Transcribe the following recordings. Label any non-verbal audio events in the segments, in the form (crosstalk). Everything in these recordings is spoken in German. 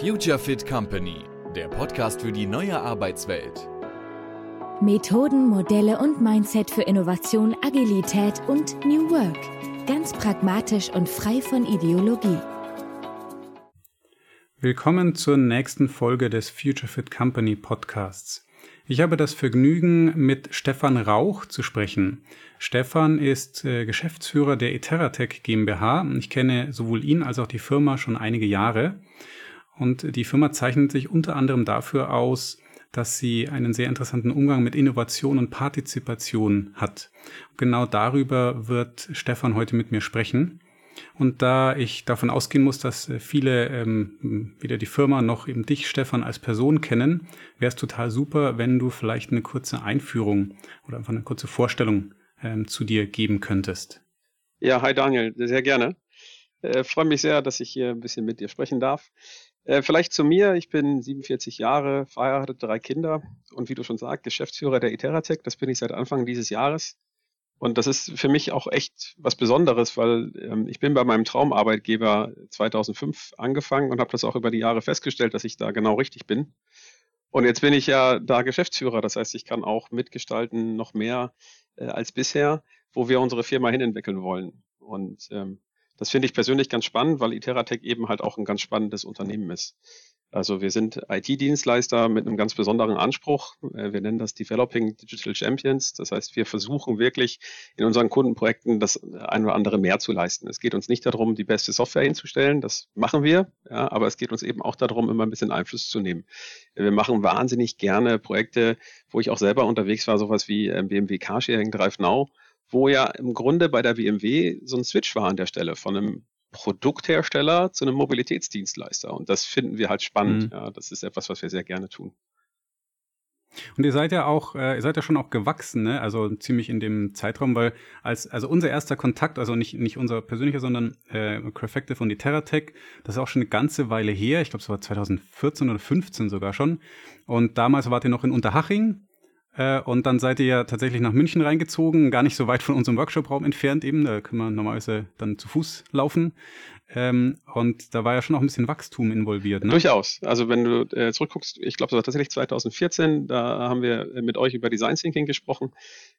Future Fit Company, der Podcast für die neue Arbeitswelt. Methoden, Modelle und Mindset für Innovation, Agilität und New Work. Ganz pragmatisch und frei von Ideologie. Willkommen zur nächsten Folge des Future Fit Company Podcasts. Ich habe das Vergnügen, mit Stefan Rauch zu sprechen. Stefan ist äh, Geschäftsführer der Iteratec GmbH. Ich kenne sowohl ihn als auch die Firma schon einige Jahre. Und die Firma zeichnet sich unter anderem dafür aus, dass sie einen sehr interessanten Umgang mit Innovation und Partizipation hat. Genau darüber wird Stefan heute mit mir sprechen. Und da ich davon ausgehen muss, dass äh, viele ähm, weder die Firma noch eben dich, Stefan, als Person kennen, wäre es total super, wenn du vielleicht eine kurze Einführung oder einfach eine kurze Vorstellung ähm, zu dir geben könntest. Ja, hi Daniel, sehr gerne. Äh, Freue mich sehr, dass ich hier ein bisschen mit dir sprechen darf. Äh, vielleicht zu mir, ich bin 47 Jahre, verheiratet, drei Kinder und wie du schon sagst, Geschäftsführer der Iteratec, das bin ich seit Anfang dieses Jahres. Und das ist für mich auch echt was Besonderes, weil ähm, ich bin bei meinem Traumarbeitgeber 2005 angefangen und habe das auch über die Jahre festgestellt, dass ich da genau richtig bin. Und jetzt bin ich ja da Geschäftsführer, das heißt, ich kann auch mitgestalten noch mehr äh, als bisher, wo wir unsere Firma hinentwickeln wollen. Und ähm, das finde ich persönlich ganz spannend, weil Iteratec eben halt auch ein ganz spannendes Unternehmen ist. Also wir sind IT-Dienstleister mit einem ganz besonderen Anspruch. Äh, wir nennen das Developing Digital Champions. Das heißt, wir versuchen wirklich in unseren Kundenprojekten das ein oder andere mehr zu leisten. Es geht uns nicht darum, die beste Software hinzustellen. Das machen wir. Ja, aber es geht uns eben auch darum, immer ein bisschen Einfluss zu nehmen. Wir machen wahnsinnig gerne Projekte, wo ich auch selber unterwegs war, sowas wie äh, BMW Carsharing Drive Now, wo ja im Grunde bei der BMW so ein Switch war an der Stelle von einem Produkthersteller zu einem Mobilitätsdienstleister. Und das finden wir halt spannend. Mhm. Ja, das ist etwas, was wir sehr gerne tun. Und ihr seid ja auch, äh, ihr seid ja schon auch gewachsen, ne? Also ziemlich in dem Zeitraum, weil als, also unser erster Kontakt, also nicht, nicht unser persönlicher, sondern äh, Crafactive und die Terratech, das ist auch schon eine ganze Weile her. Ich glaube, es war 2014 oder 15 sogar schon. Und damals wart ihr noch in Unterhaching äh, und dann seid ihr ja tatsächlich nach München reingezogen, gar nicht so weit von unserem Workshop-Raum entfernt eben. Da können wir normalerweise dann zu Fuß laufen. Ähm, und da war ja schon auch ein bisschen Wachstum involviert. Ne? Durchaus. Also wenn du äh, zurückguckst, ich glaube, das war tatsächlich 2014, da haben wir mit euch über Design Thinking gesprochen.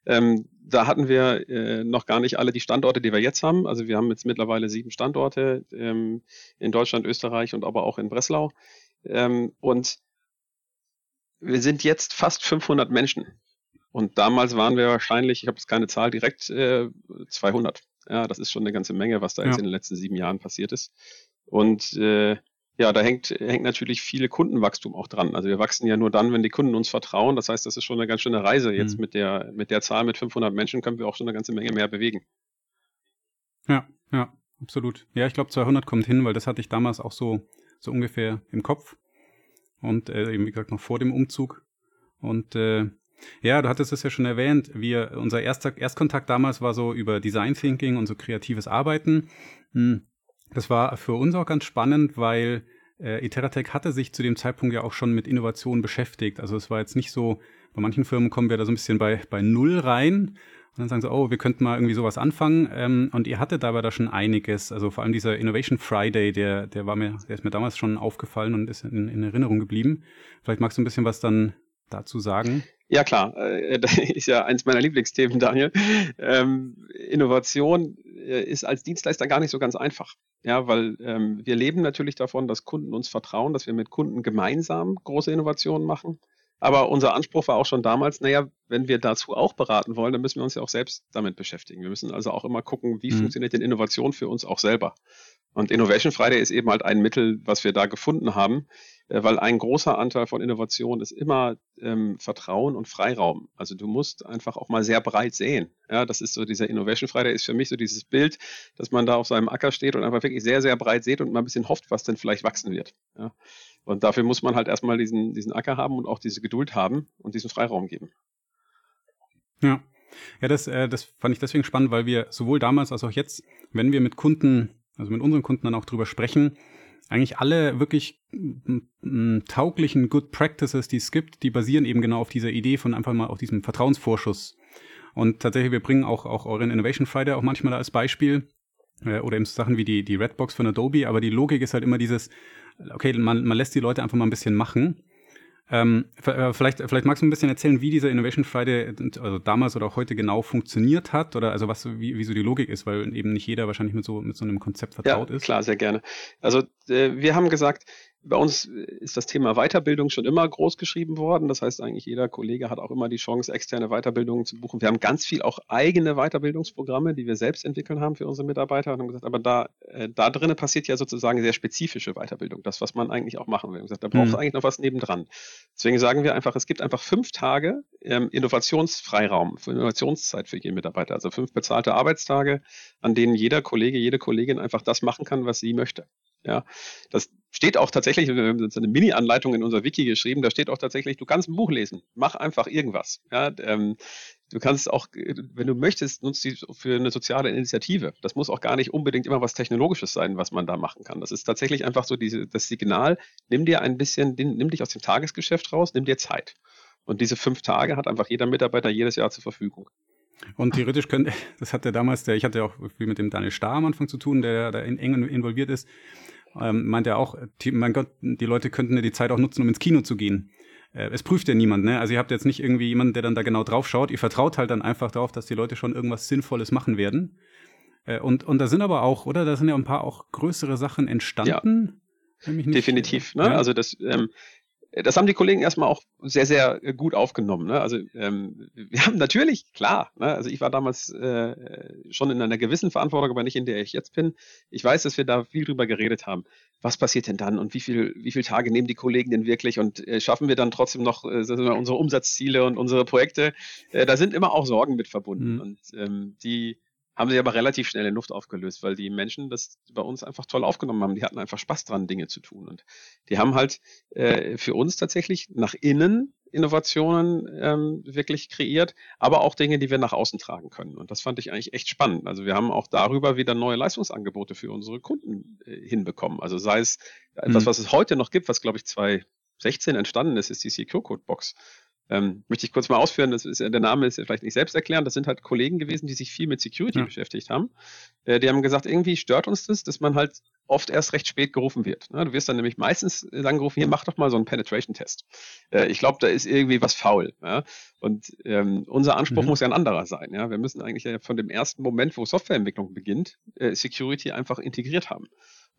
Ähm, da hatten wir äh, noch gar nicht alle die Standorte, die wir jetzt haben. Also wir haben jetzt mittlerweile sieben Standorte ähm, in Deutschland, Österreich und aber auch in Breslau. Ähm, und wir sind jetzt fast 500 Menschen. Und damals waren wir wahrscheinlich, ich habe jetzt keine Zahl direkt, äh, 200. Ja, das ist schon eine ganze Menge, was da ja. jetzt in den letzten sieben Jahren passiert ist. Und äh, ja, da hängt, hängt natürlich viele Kundenwachstum auch dran. Also wir wachsen ja nur dann, wenn die Kunden uns vertrauen. Das heißt, das ist schon eine ganz schöne Reise. Jetzt mhm. mit der, mit der Zahl mit 500 Menschen können wir auch schon eine ganze Menge mehr bewegen. Ja, ja, absolut. Ja, ich glaube 200 kommt hin, weil das hatte ich damals auch so, so ungefähr im Kopf und äh, eben wie gesagt noch vor dem Umzug. Und äh, ja, du hattest es ja schon erwähnt, wir, unser erster Erstkontakt damals war so über Design Thinking und so kreatives Arbeiten. Hm, das war für uns auch ganz spannend, weil äh, Iteratec hatte sich zu dem Zeitpunkt ja auch schon mit Innovation beschäftigt. Also es war jetzt nicht so, bei manchen Firmen kommen wir da so ein bisschen bei, bei Null rein und dann sagen sie, oh, wir könnten mal irgendwie sowas anfangen. Ähm, und ihr hattet dabei da schon einiges. Also vor allem dieser Innovation Friday, der, der war mir, der ist mir damals schon aufgefallen und ist in, in Erinnerung geblieben. Vielleicht magst du ein bisschen was dann dazu sagen? Ja, klar. Äh, (laughs) das ist ja eins meiner Lieblingsthemen, Daniel. Ähm, Innovation äh, ist als Dienstleister gar nicht so ganz einfach. Ja, weil ähm, wir leben natürlich davon, dass Kunden uns vertrauen, dass wir mit Kunden gemeinsam große Innovationen machen. Aber unser Anspruch war auch schon damals, naja, wenn wir dazu auch beraten wollen, dann müssen wir uns ja auch selbst damit beschäftigen. Wir müssen also auch immer gucken, wie mhm. funktioniert denn Innovation für uns auch selber. Und Innovation Friday ist eben halt ein Mittel, was wir da gefunden haben, äh, weil ein großer Anteil von Innovation ist immer ähm, Vertrauen und Freiraum. Also du musst einfach auch mal sehr breit sehen. Ja, das ist so dieser Innovation Friday ist für mich so dieses Bild, dass man da auf seinem Acker steht und einfach wirklich sehr, sehr breit sieht und mal ein bisschen hofft, was denn vielleicht wachsen wird. Ja. Und dafür muss man halt erstmal diesen, diesen Acker haben und auch diese Geduld haben und diesen Freiraum geben. Ja. Ja, das, äh, das fand ich deswegen spannend, weil wir sowohl damals als auch jetzt, wenn wir mit Kunden, also mit unseren Kunden dann auch drüber sprechen, eigentlich alle wirklich tauglichen Good Practices, die es gibt, die basieren eben genau auf dieser Idee von einfach mal auf diesem Vertrauensvorschuss. Und tatsächlich, wir bringen auch, auch euren Innovation Friday auch manchmal als Beispiel, äh, oder eben Sachen wie die, die Redbox von Adobe, aber die Logik ist halt immer dieses, okay, man, man lässt die Leute einfach mal ein bisschen machen. Ähm, äh, vielleicht, vielleicht magst du ein bisschen erzählen, wie dieser Innovation Friday also damals oder auch heute genau funktioniert hat oder also was wie, wie so die Logik ist, weil eben nicht jeder wahrscheinlich mit so mit so einem Konzept vertraut ja, ist. Klar, sehr gerne. Also äh, wir haben gesagt, bei uns ist das Thema Weiterbildung schon immer groß geschrieben worden. Das heißt, eigentlich jeder Kollege hat auch immer die Chance, externe Weiterbildungen zu buchen. Wir haben ganz viel auch eigene Weiterbildungsprogramme, die wir selbst entwickeln haben für unsere Mitarbeiter und haben gesagt, aber da, äh, da drinnen passiert ja sozusagen sehr spezifische Weiterbildung. Das, was man eigentlich auch machen will. Wir haben gesagt, da braucht es mhm. eigentlich noch was nebendran. Deswegen sagen wir einfach, es gibt einfach fünf Tage ähm, Innovationsfreiraum, für Innovationszeit für jeden Mitarbeiter. Also fünf bezahlte Arbeitstage, an denen jeder Kollege, jede Kollegin einfach das machen kann, was sie möchte. Ja, das steht auch tatsächlich, wir haben eine Mini-Anleitung in unser Wiki geschrieben, da steht auch tatsächlich, du kannst ein Buch lesen, mach einfach irgendwas. Ja, ähm, du kannst auch, wenn du möchtest, nutzt die für eine soziale Initiative. Das muss auch gar nicht unbedingt immer was Technologisches sein, was man da machen kann. Das ist tatsächlich einfach so diese, das Signal, nimm dir ein bisschen, nimm dich aus dem Tagesgeschäft raus, nimm dir Zeit. Und diese fünf Tage hat einfach jeder Mitarbeiter jedes Jahr zur Verfügung. Und theoretisch könnte, das hatte damals der, ich hatte auch viel mit dem Daniel Starr am Anfang zu tun, der da eng involviert ist ähm, meint er auch, die, mein Gott, die Leute könnten ja die Zeit auch nutzen, um ins Kino zu gehen. Äh, es prüft ja niemand, ne? Also ihr habt jetzt nicht irgendwie jemanden, der dann da genau drauf schaut. Ihr vertraut halt dann einfach darauf, dass die Leute schon irgendwas Sinnvolles machen werden. Äh, und, und da sind aber auch, oder? Da sind ja ein paar auch größere Sachen entstanden. Ja, definitiv. Ne? Ja. Also das, ähm, das haben die Kollegen erstmal auch sehr, sehr äh, gut aufgenommen. Ne? Also ähm, (laughs) wir haben natürlich, klar, ne? also ich war damals äh, schon in einer gewissen Verantwortung, aber nicht in der ich jetzt bin. Ich weiß, dass wir da viel drüber geredet haben. Was passiert denn dann und wie viel, wie viele Tage nehmen die Kollegen denn wirklich und äh, schaffen wir dann trotzdem noch äh, unsere Umsatzziele und unsere Projekte? Äh, da sind immer auch Sorgen mit verbunden mhm. und ähm, die haben sie aber relativ schnell in Luft aufgelöst, weil die Menschen das bei uns einfach toll aufgenommen haben. Die hatten einfach Spaß dran, Dinge zu tun. Und die haben halt äh, für uns tatsächlich nach innen Innovationen ähm, wirklich kreiert, aber auch Dinge, die wir nach außen tragen können. Und das fand ich eigentlich echt spannend. Also wir haben auch darüber wieder neue Leistungsangebote für unsere Kunden äh, hinbekommen. Also sei es etwas, mhm. was es heute noch gibt, was glaube ich 2016 entstanden ist, ist die Secure Code Box. Ähm, möchte ich kurz mal ausführen, das ist, der Name ist ja vielleicht nicht selbst erklären, das sind halt Kollegen gewesen, die sich viel mit Security ja. beschäftigt haben. Äh, die haben gesagt, irgendwie stört uns das, dass man halt oft erst recht spät gerufen wird. Ne? Du wirst dann nämlich meistens dann gerufen, hier mach doch mal so einen Penetration-Test. Äh, ich glaube, da ist irgendwie was faul. Ja? Und ähm, unser Anspruch mhm. muss ja ein anderer sein. Ja? Wir müssen eigentlich ja von dem ersten Moment, wo Softwareentwicklung beginnt, äh, Security einfach integriert haben.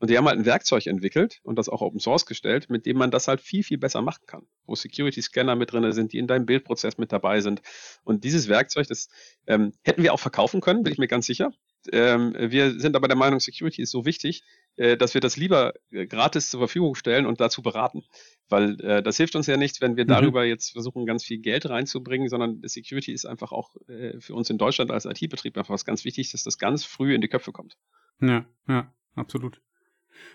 Und die haben halt ein Werkzeug entwickelt und das auch Open Source gestellt, mit dem man das halt viel, viel besser machen kann. Wo Security Scanner mit drin sind, die in deinem Bildprozess mit dabei sind. Und dieses Werkzeug, das ähm, hätten wir auch verkaufen können, bin ich mir ganz sicher. Ähm, wir sind aber der Meinung, Security ist so wichtig, äh, dass wir das lieber äh, gratis zur Verfügung stellen und dazu beraten. Weil äh, das hilft uns ja nichts, wenn wir mhm. darüber jetzt versuchen, ganz viel Geld reinzubringen, sondern Security ist einfach auch äh, für uns in Deutschland als IT-Betrieb einfach was ganz wichtig, dass das ganz früh in die Köpfe kommt. Ja, ja, absolut.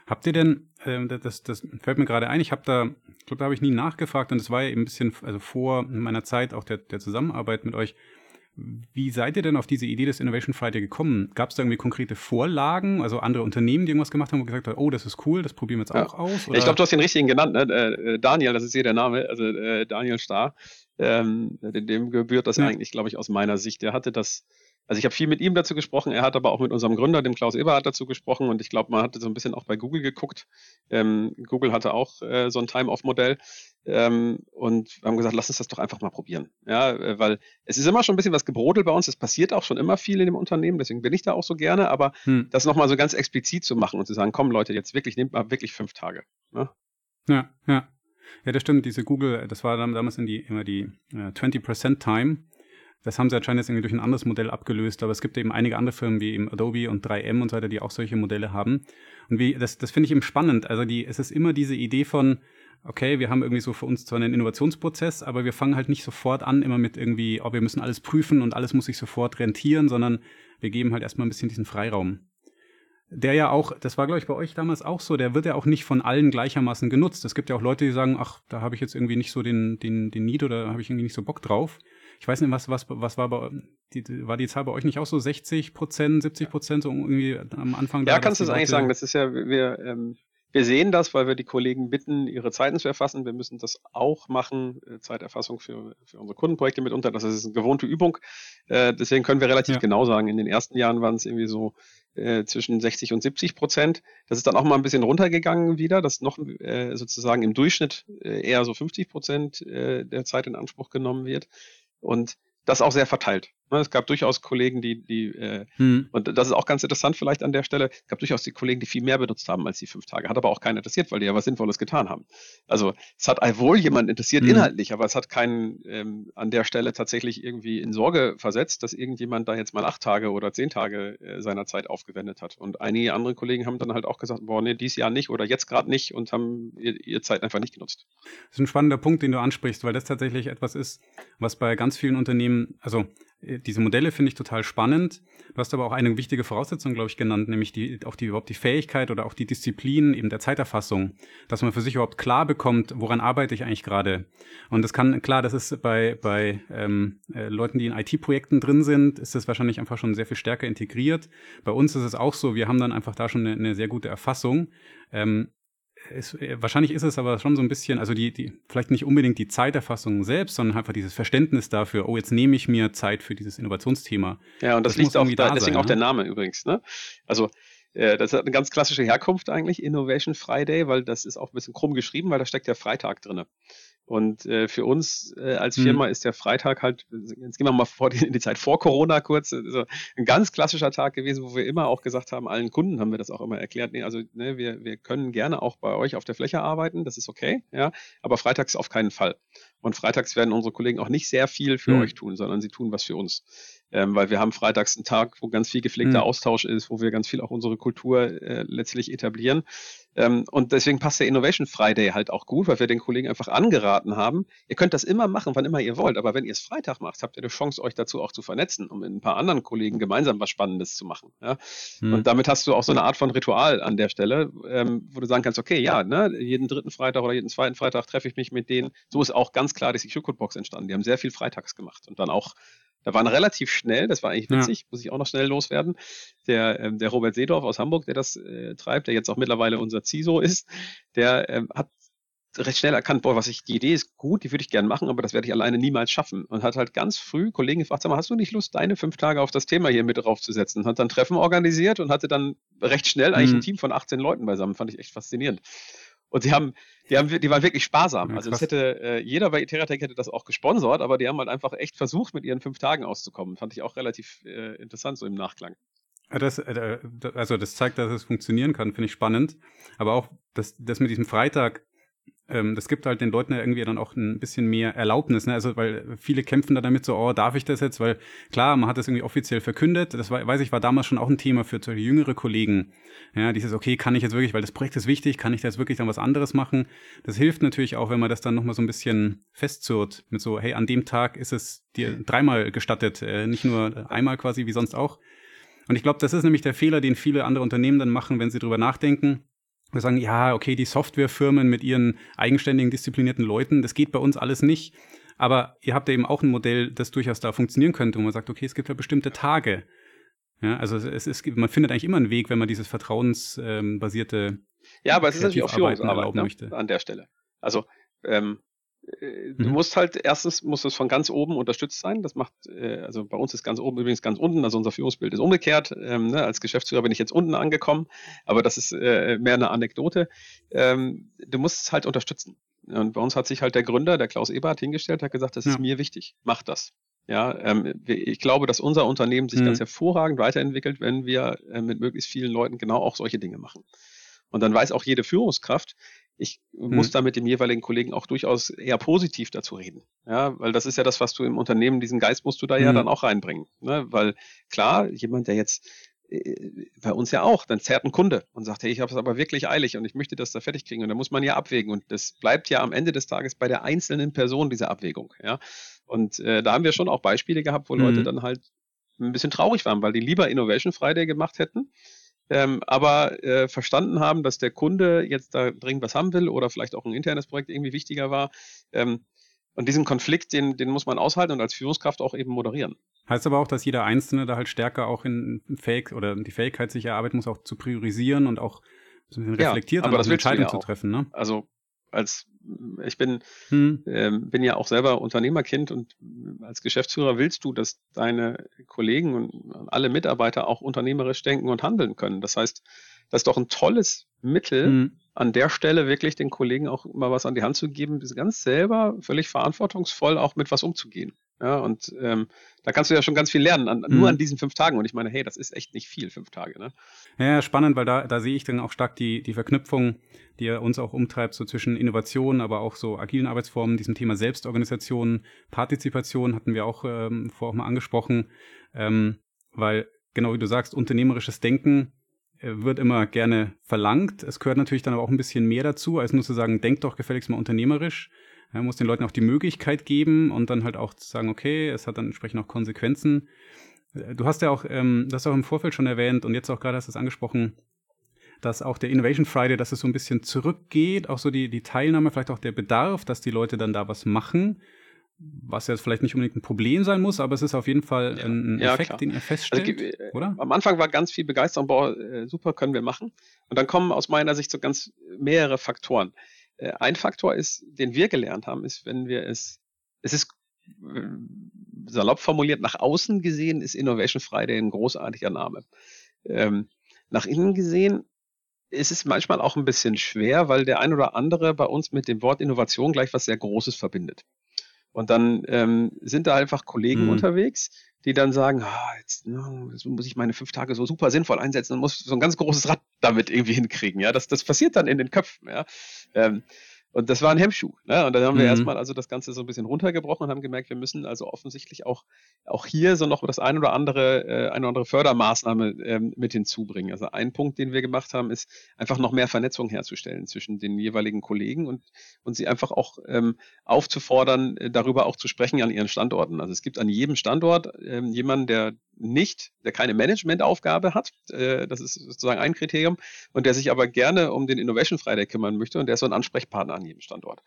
Habt ihr denn, äh, das, das fällt mir gerade ein, ich habe da, ich glaube, da habe ich nie nachgefragt und es war ja eben ein bisschen, also vor meiner Zeit auch der, der Zusammenarbeit mit euch. Wie seid ihr denn auf diese Idee des Innovation Friday gekommen? Gab es da irgendwie konkrete Vorlagen, also andere Unternehmen, die irgendwas gemacht haben und gesagt haben, oh, das ist cool, das probieren wir jetzt ja. auch aus? Oder? Ich glaube, du hast den richtigen genannt, ne? Äh, äh, Daniel, das ist hier der Name, also äh, Daniel Starr. Ähm, dem gebührt das ja. eigentlich, glaube ich, aus meiner Sicht. Der hatte das also ich habe viel mit ihm dazu gesprochen, er hat aber auch mit unserem Gründer, dem Klaus Eberhardt, dazu gesprochen und ich glaube, man hatte so ein bisschen auch bei Google geguckt. Ähm, Google hatte auch äh, so ein Time-Off-Modell ähm, und wir haben gesagt, lass uns das doch einfach mal probieren. Ja, äh, weil es ist immer schon ein bisschen was gebrodelt bei uns, es passiert auch schon immer viel in dem Unternehmen, deswegen bin ich da auch so gerne, aber hm. das nochmal so ganz explizit zu machen und zu sagen, komm Leute, jetzt wirklich, nehmt mal wirklich fünf Tage. Ne? Ja, ja. Ja, das stimmt, diese Google, das war damals die, immer die äh, 20% Time das haben sie anscheinend jetzt irgendwie durch ein anderes Modell abgelöst, aber es gibt eben einige andere Firmen wie eben Adobe und 3M und so weiter, die auch solche Modelle haben. Und wie, das, das finde ich eben spannend. Also die, es ist immer diese Idee von, okay, wir haben irgendwie so für uns zwar einen Innovationsprozess, aber wir fangen halt nicht sofort an, immer mit irgendwie, oh, wir müssen alles prüfen und alles muss sich sofort rentieren, sondern wir geben halt erstmal ein bisschen diesen Freiraum. Der ja auch, das war glaube ich bei euch damals auch so, der wird ja auch nicht von allen gleichermaßen genutzt. Es gibt ja auch Leute, die sagen, ach, da habe ich jetzt irgendwie nicht so den, den, den Need oder habe ich irgendwie nicht so Bock drauf. Ich weiß nicht, was, was, was war bei, die, war die Zahl bei euch nicht auch so 60 Prozent, 70 Prozent so irgendwie am Anfang? Ja, da, kannst du es eigentlich sagen. Das ist ja, wir, ähm, wir sehen das, weil wir die Kollegen bitten, ihre Zeiten zu erfassen. Wir müssen das auch machen, äh, Zeiterfassung für, für unsere Kundenprojekte mitunter. Das ist eine gewohnte Übung. Äh, deswegen können wir relativ ja. genau sagen, in den ersten Jahren waren es irgendwie so äh, zwischen 60 und 70 Prozent. Das ist dann auch mal ein bisschen runtergegangen wieder, dass noch äh, sozusagen im Durchschnitt äh, eher so 50 Prozent der Zeit in Anspruch genommen wird. Und das auch sehr verteilt. Ne, es gab durchaus Kollegen, die, die äh, hm. und das ist auch ganz interessant vielleicht an der Stelle, es gab durchaus die Kollegen, die viel mehr benutzt haben als die fünf Tage. Hat aber auch keinen interessiert, weil die ja was Sinnvolles getan haben. Also es hat wohl jemand interessiert hm. inhaltlich, aber es hat keinen ähm, an der Stelle tatsächlich irgendwie in Sorge versetzt, dass irgendjemand da jetzt mal acht Tage oder zehn Tage äh, seiner Zeit aufgewendet hat. Und einige andere Kollegen haben dann halt auch gesagt, boah, nee, dies Jahr nicht oder jetzt gerade nicht und haben ihr, ihr Zeit einfach nicht genutzt. Das ist ein spannender Punkt, den du ansprichst, weil das tatsächlich etwas ist, was bei ganz vielen Unternehmen, also diese Modelle finde ich total spannend. Du hast aber auch eine wichtige Voraussetzung, glaube ich, genannt, nämlich die, auch die überhaupt die Fähigkeit oder auch die Disziplin eben der Zeiterfassung, dass man für sich überhaupt klar bekommt, woran arbeite ich eigentlich gerade. Und das kann, klar, das ist bei, bei ähm, äh, Leuten, die in IT-Projekten drin sind, ist das wahrscheinlich einfach schon sehr viel stärker integriert. Bei uns ist es auch so, wir haben dann einfach da schon eine, eine sehr gute Erfassung. Ähm, es, äh, wahrscheinlich ist es aber schon so ein bisschen, also die, die, vielleicht nicht unbedingt die Zeiterfassung selbst, sondern einfach dieses Verständnis dafür, oh, jetzt nehme ich mir Zeit für dieses Innovationsthema. Ja, und das, das liegt auch da, deswegen sein, auch ne? der Name übrigens, ne? Also äh, das hat eine ganz klassische Herkunft eigentlich, Innovation Friday, weil das ist auch ein bisschen krumm geschrieben, weil da steckt der Freitag drin. Und äh, für uns äh, als mhm. Firma mhm. ist der Freitag halt, jetzt gehen wir mal vor die, in die Zeit vor Corona kurz, also ein ganz klassischer Tag gewesen, wo wir immer auch gesagt haben, allen Kunden haben wir das auch immer erklärt, nee, also ne, wir, wir können gerne auch bei euch auf der Fläche arbeiten, das ist okay, ja, aber freitags auf keinen Fall. Und freitags werden unsere Kollegen auch nicht sehr viel für mhm. euch tun, sondern sie tun was für uns ähm, weil wir haben freitags einen Tag, wo ganz viel gepflegter mhm. Austausch ist, wo wir ganz viel auch unsere Kultur äh, letztlich etablieren. Ähm, und deswegen passt der Innovation Friday halt auch gut, weil wir den Kollegen einfach angeraten haben, ihr könnt das immer machen, wann immer ihr wollt, aber wenn ihr es Freitag macht, habt ihr die Chance, euch dazu auch zu vernetzen, um mit ein paar anderen Kollegen gemeinsam was Spannendes zu machen. Ja? Mhm. Und damit hast du auch so eine Art von Ritual an der Stelle, ähm, wo du sagen kannst, okay, ja, ne, jeden dritten Freitag oder jeden zweiten Freitag treffe ich mich mit denen. So ist auch ganz klar die Secure Code Box entstanden. Die haben sehr viel freitags gemacht und dann auch da waren relativ schnell, das war eigentlich witzig, ja. muss ich auch noch schnell loswerden. Der, ähm, der Robert Seedorf aus Hamburg, der das äh, treibt, der jetzt auch mittlerweile unser CISO ist, der ähm, hat recht schnell erkannt, boah, was ich, die Idee ist gut, die würde ich gerne machen, aber das werde ich alleine niemals schaffen. Und hat halt ganz früh Kollegen gefragt, sag mal, hast du nicht Lust, deine fünf Tage auf das Thema hier mit draufzusetzen? Hat dann Treffen organisiert und hatte dann recht schnell eigentlich mhm. ein Team von 18 Leuten beisammen. Fand ich echt faszinierend. Und sie haben, die haben, die waren wirklich sparsam. Ja, also das hätte, äh, jeder bei Iteratec hätte das auch gesponsert, aber die haben halt einfach echt versucht, mit ihren fünf Tagen auszukommen. Fand ich auch relativ äh, interessant, so im Nachklang. Das, äh, also das zeigt, dass es funktionieren kann, finde ich spannend. Aber auch das, das mit diesem Freitag, ähm, das gibt halt den Leuten ja irgendwie dann auch ein bisschen mehr Erlaubnis, ne? Also, weil viele kämpfen da damit so, oh, darf ich das jetzt? Weil klar, man hat das irgendwie offiziell verkündet. Das war, weiß ich, war damals schon auch ein Thema für jüngere Kollegen. Ja, dieses, okay, kann ich jetzt wirklich, weil das Projekt ist wichtig, kann ich da jetzt wirklich dann was anderes machen? Das hilft natürlich auch, wenn man das dann nochmal so ein bisschen festzurrt mit so, hey, an dem Tag ist es dir dreimal gestattet, äh, nicht nur einmal quasi wie sonst auch. Und ich glaube, das ist nämlich der Fehler, den viele andere Unternehmen dann machen, wenn sie drüber nachdenken wir sagen, ja, okay, die Softwarefirmen mit ihren eigenständigen, disziplinierten Leuten, das geht bei uns alles nicht. Aber ihr habt ja eben auch ein Modell, das durchaus da funktionieren könnte, wo man sagt, okay, es gibt ja bestimmte Tage. Ja, also es ist, man findet eigentlich immer einen Weg, wenn man dieses vertrauensbasierte Ja, aber es ist natürlich auch Führungsarbeit ne, möchte. an der Stelle. Also ähm, äh, du mhm. musst halt, erstens muss es von ganz oben unterstützt sein. Das macht, äh, also bei uns ist ganz oben übrigens ganz unten, also unser Führungsbild ist umgekehrt. Ähm, ne, als Geschäftsführer bin ich jetzt unten angekommen, aber das ist äh, mehr eine Anekdote. Ähm, du musst es halt unterstützen. Und bei uns hat sich halt der Gründer, der Klaus Eberhardt, hingestellt, hat gesagt, das ja. ist mir wichtig, mach das. Ja, ähm, ich glaube, dass unser Unternehmen sich mhm. ganz hervorragend weiterentwickelt, wenn wir äh, mit möglichst vielen Leuten genau auch solche Dinge machen. Und dann weiß auch jede Führungskraft, ich muss mhm. da mit dem jeweiligen Kollegen auch durchaus eher positiv dazu reden. Ja, weil das ist ja das, was du im Unternehmen, diesen Geist musst du da mhm. ja dann auch reinbringen. Ne? Weil klar, jemand, der jetzt äh, bei uns ja auch, dann zerrt ein Kunde und sagt, hey, ich habe es aber wirklich eilig und ich möchte das da fertig kriegen und da muss man ja abwägen und das bleibt ja am Ende des Tages bei der einzelnen Person diese Abwägung, ja. Und äh, da haben wir schon auch Beispiele gehabt, wo mhm. Leute dann halt ein bisschen traurig waren, weil die lieber Innovation Friday gemacht hätten, ähm, aber äh, verstanden haben, dass der Kunde jetzt da dringend was haben will oder vielleicht auch ein internes Projekt irgendwie wichtiger war. Ähm, und diesen Konflikt, den, den muss man aushalten und als Führungskraft auch eben moderieren. Heißt aber auch, dass jeder Einzelne da halt stärker auch in Fähig oder die Fähigkeit sich erarbeiten muss, auch zu priorisieren und auch so ein bisschen reflektiert ja, aber das eine Entscheidung ja zu treffen. Ne? Also als ich bin, hm. ähm, bin ja auch selber Unternehmerkind und als Geschäftsführer willst du, dass deine Kollegen und alle Mitarbeiter auch unternehmerisch denken und handeln können. Das heißt, das ist doch ein tolles Mittel, hm. an der Stelle wirklich den Kollegen auch mal was an die Hand zu geben, ganz selber völlig verantwortungsvoll auch mit was umzugehen. Ja, und ähm, da kannst du ja schon ganz viel lernen, an, mhm. nur an diesen fünf Tagen. Und ich meine, hey, das ist echt nicht viel, fünf Tage. Ne? Ja, spannend, weil da, da sehe ich dann auch stark die, die Verknüpfung, die uns auch umtreibt, so zwischen Innovation, aber auch so agilen Arbeitsformen, diesem Thema Selbstorganisation, Partizipation hatten wir auch ähm, vorher auch mal angesprochen, ähm, weil genau wie du sagst, unternehmerisches Denken äh, wird immer gerne verlangt. Es gehört natürlich dann aber auch ein bisschen mehr dazu, als nur zu sagen, denk doch gefälligst mal unternehmerisch. Man muss den Leuten auch die Möglichkeit geben und dann halt auch zu sagen, okay, es hat dann entsprechend auch Konsequenzen. Du hast ja auch, ähm, das auch im Vorfeld schon erwähnt und jetzt auch gerade hast du es angesprochen, dass auch der Innovation Friday, dass es so ein bisschen zurückgeht, auch so die, die Teilnahme, vielleicht auch der Bedarf, dass die Leute dann da was machen, was jetzt vielleicht nicht unbedingt ein Problem sein muss, aber es ist auf jeden Fall ein ja, Effekt, klar. den ihr feststellt, also, oder? Am Anfang war ganz viel Begeisterung, boah, äh, super, können wir machen. Und dann kommen aus meiner Sicht so ganz mehrere Faktoren. Äh, ein Faktor ist, den wir gelernt haben, ist, wenn wir es, es ist äh, salopp formuliert, nach außen gesehen ist Innovation Friday ein großartiger Name. Ähm, nach innen gesehen ist es manchmal auch ein bisschen schwer, weil der ein oder andere bei uns mit dem Wort Innovation gleich was sehr Großes verbindet. Und dann ähm, sind da einfach Kollegen mhm. unterwegs, die dann sagen, ah, jetzt, jetzt muss ich meine fünf Tage so super sinnvoll einsetzen und muss so ein ganz großes Rad damit irgendwie hinkriegen. Ja, das, das passiert dann in den Köpfen. Ja. Ähm, und das war ein Hemmschuh. Ne? Und dann haben wir mhm. erstmal also das Ganze so ein bisschen runtergebrochen und haben gemerkt, wir müssen also offensichtlich auch, auch hier so noch das ein oder andere, äh, eine oder andere Fördermaßnahme ähm, mit hinzubringen. Also ein Punkt, den wir gemacht haben, ist einfach noch mehr Vernetzung herzustellen zwischen den jeweiligen Kollegen und, und sie einfach auch ähm, aufzufordern, äh, darüber auch zu sprechen an ihren Standorten. Also es gibt an jedem Standort ähm, jemanden, der nicht, der keine Managementaufgabe hat, äh, das ist sozusagen ein Kriterium, und der sich aber gerne um den Innovation Friday kümmern möchte und der ist so ein Ansprechpartner an jedem Standort.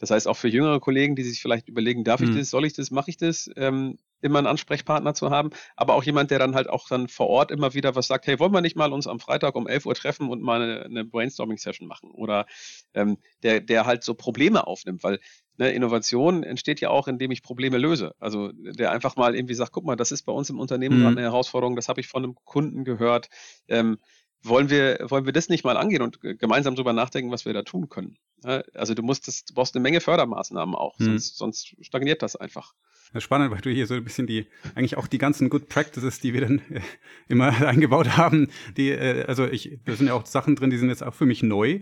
Das heißt, auch für jüngere Kollegen, die sich vielleicht überlegen, darf ich mhm. das, soll ich das, mache ich das, ähm, immer einen Ansprechpartner zu haben, aber auch jemand, der dann halt auch dann vor Ort immer wieder was sagt, hey, wollen wir nicht mal uns am Freitag um 11 Uhr treffen und mal eine, eine Brainstorming-Session machen? Oder ähm, der, der halt so Probleme aufnimmt, weil ne, Innovation entsteht ja auch, indem ich Probleme löse. Also der einfach mal irgendwie sagt, guck mal, das ist bei uns im Unternehmen mhm. eine Herausforderung, das habe ich von einem Kunden gehört. Ähm, wollen wir, wollen wir das nicht mal angehen und gemeinsam darüber nachdenken, was wir da tun können? Also du musst das, du brauchst eine Menge Fördermaßnahmen auch, hm. sonst, sonst stagniert das einfach. Das ist spannend, weil du hier so ein bisschen die, eigentlich auch die ganzen Good Practices, die wir dann äh, immer (laughs) eingebaut haben, die, äh, also ich, da sind ja auch Sachen drin, die sind jetzt auch für mich neu.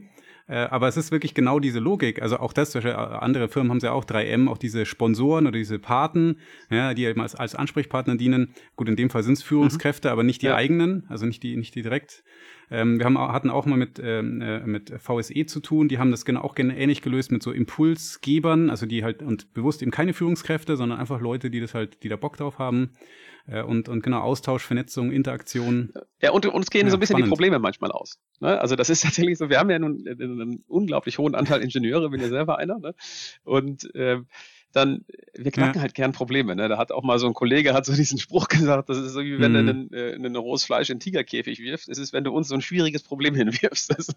Äh, aber es ist wirklich genau diese Logik. Also auch das, andere Firmen haben ja auch 3M, auch diese Sponsoren oder diese Paten, ja, die eben als, als Ansprechpartner dienen. Gut, in dem Fall sind es Führungskräfte, mhm. aber nicht die ja. eigenen, also nicht die, nicht die direkt. Ähm, wir haben, hatten auch mal mit, ähm, äh, mit VSE zu tun, die haben das genau auch ähnlich gelöst mit so Impulsgebern, also die halt und bewusst eben keine Führungskräfte, sondern einfach Leute, die das halt, die da Bock drauf haben. Äh, und, und genau Austausch, Vernetzung, Interaktion. Ja, und uns gehen ja, so ein bisschen spannend. die Probleme manchmal aus. Ne? Also das ist (laughs) tatsächlich so, wir haben ja nun einen unglaublich hohen Anteil Ingenieure, bin ja selber einer. Ne? Und äh, dann, wir knacken ja. halt gern Probleme. Ne? Da hat auch mal so ein Kollege hat so diesen (laughs) Spruch gesagt, das ist so wie wenn mhm. du ein, äh, ein rohes Fleisch in den Tigerkäfig wirfst. Es ist, wenn du uns so ein schwieriges Problem (laughs) hinwirfst. Das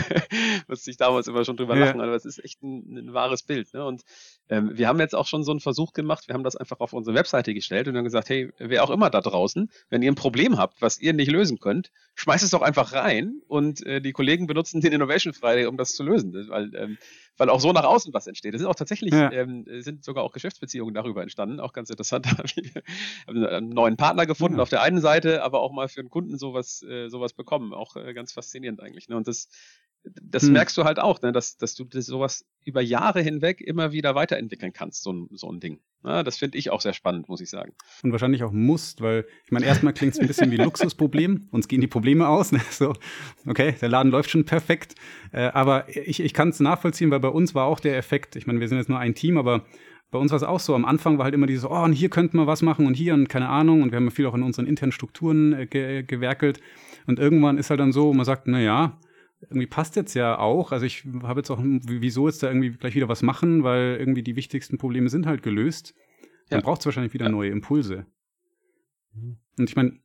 (laughs) musste ich damals immer schon drüber ja. lachen, aber es ist echt ein, ein wahres Bild. Ne? Und ähm, wir haben jetzt auch schon so einen Versuch gemacht, wir haben das einfach auf unsere Webseite gestellt und haben gesagt, hey, wer auch immer da draußen, wenn ihr ein Problem habt, was ihr nicht lösen könnt, schmeißt es doch einfach rein und äh, die Kollegen benutzen den Innovation Friday, um das zu lösen. Weil ähm, weil auch so nach außen was entsteht. Es sind auch tatsächlich, ja. ähm, sind sogar auch Geschäftsbeziehungen darüber entstanden, auch ganz interessant. (laughs) Da haben einen neuen Partner gefunden ja. auf der einen Seite, aber auch mal für einen Kunden sowas, äh, sowas bekommen. Auch äh, ganz faszinierend eigentlich. Ne? Und das das hm. merkst du halt auch, ne, dass, dass du sowas über Jahre hinweg immer wieder weiterentwickeln kannst, so ein, so ein Ding. Ja, das finde ich auch sehr spannend, muss ich sagen. Und wahrscheinlich auch musst, weil ich meine, erstmal klingt es ein bisschen wie ein Luxusproblem. (laughs) Uns gehen die Probleme aus. Ne? So, okay, der Laden läuft schon perfekt. Äh, aber ich, ich kann es nachvollziehen, weil bei uns war auch der Effekt, ich meine, wir sind jetzt nur ein Team, aber bei uns war es auch so. Am Anfang war halt immer dieses, oh, und hier könnten wir was machen und hier und keine Ahnung. Und wir haben viel auch in unseren internen Strukturen äh, ge gewerkelt. Und irgendwann ist halt dann so, man sagt, na ja, irgendwie passt jetzt ja auch. Also ich habe jetzt auch, wieso jetzt da irgendwie gleich wieder was machen, weil irgendwie die wichtigsten Probleme sind halt gelöst. Dann ja. braucht es wahrscheinlich wieder ja. neue Impulse. Und ich meine,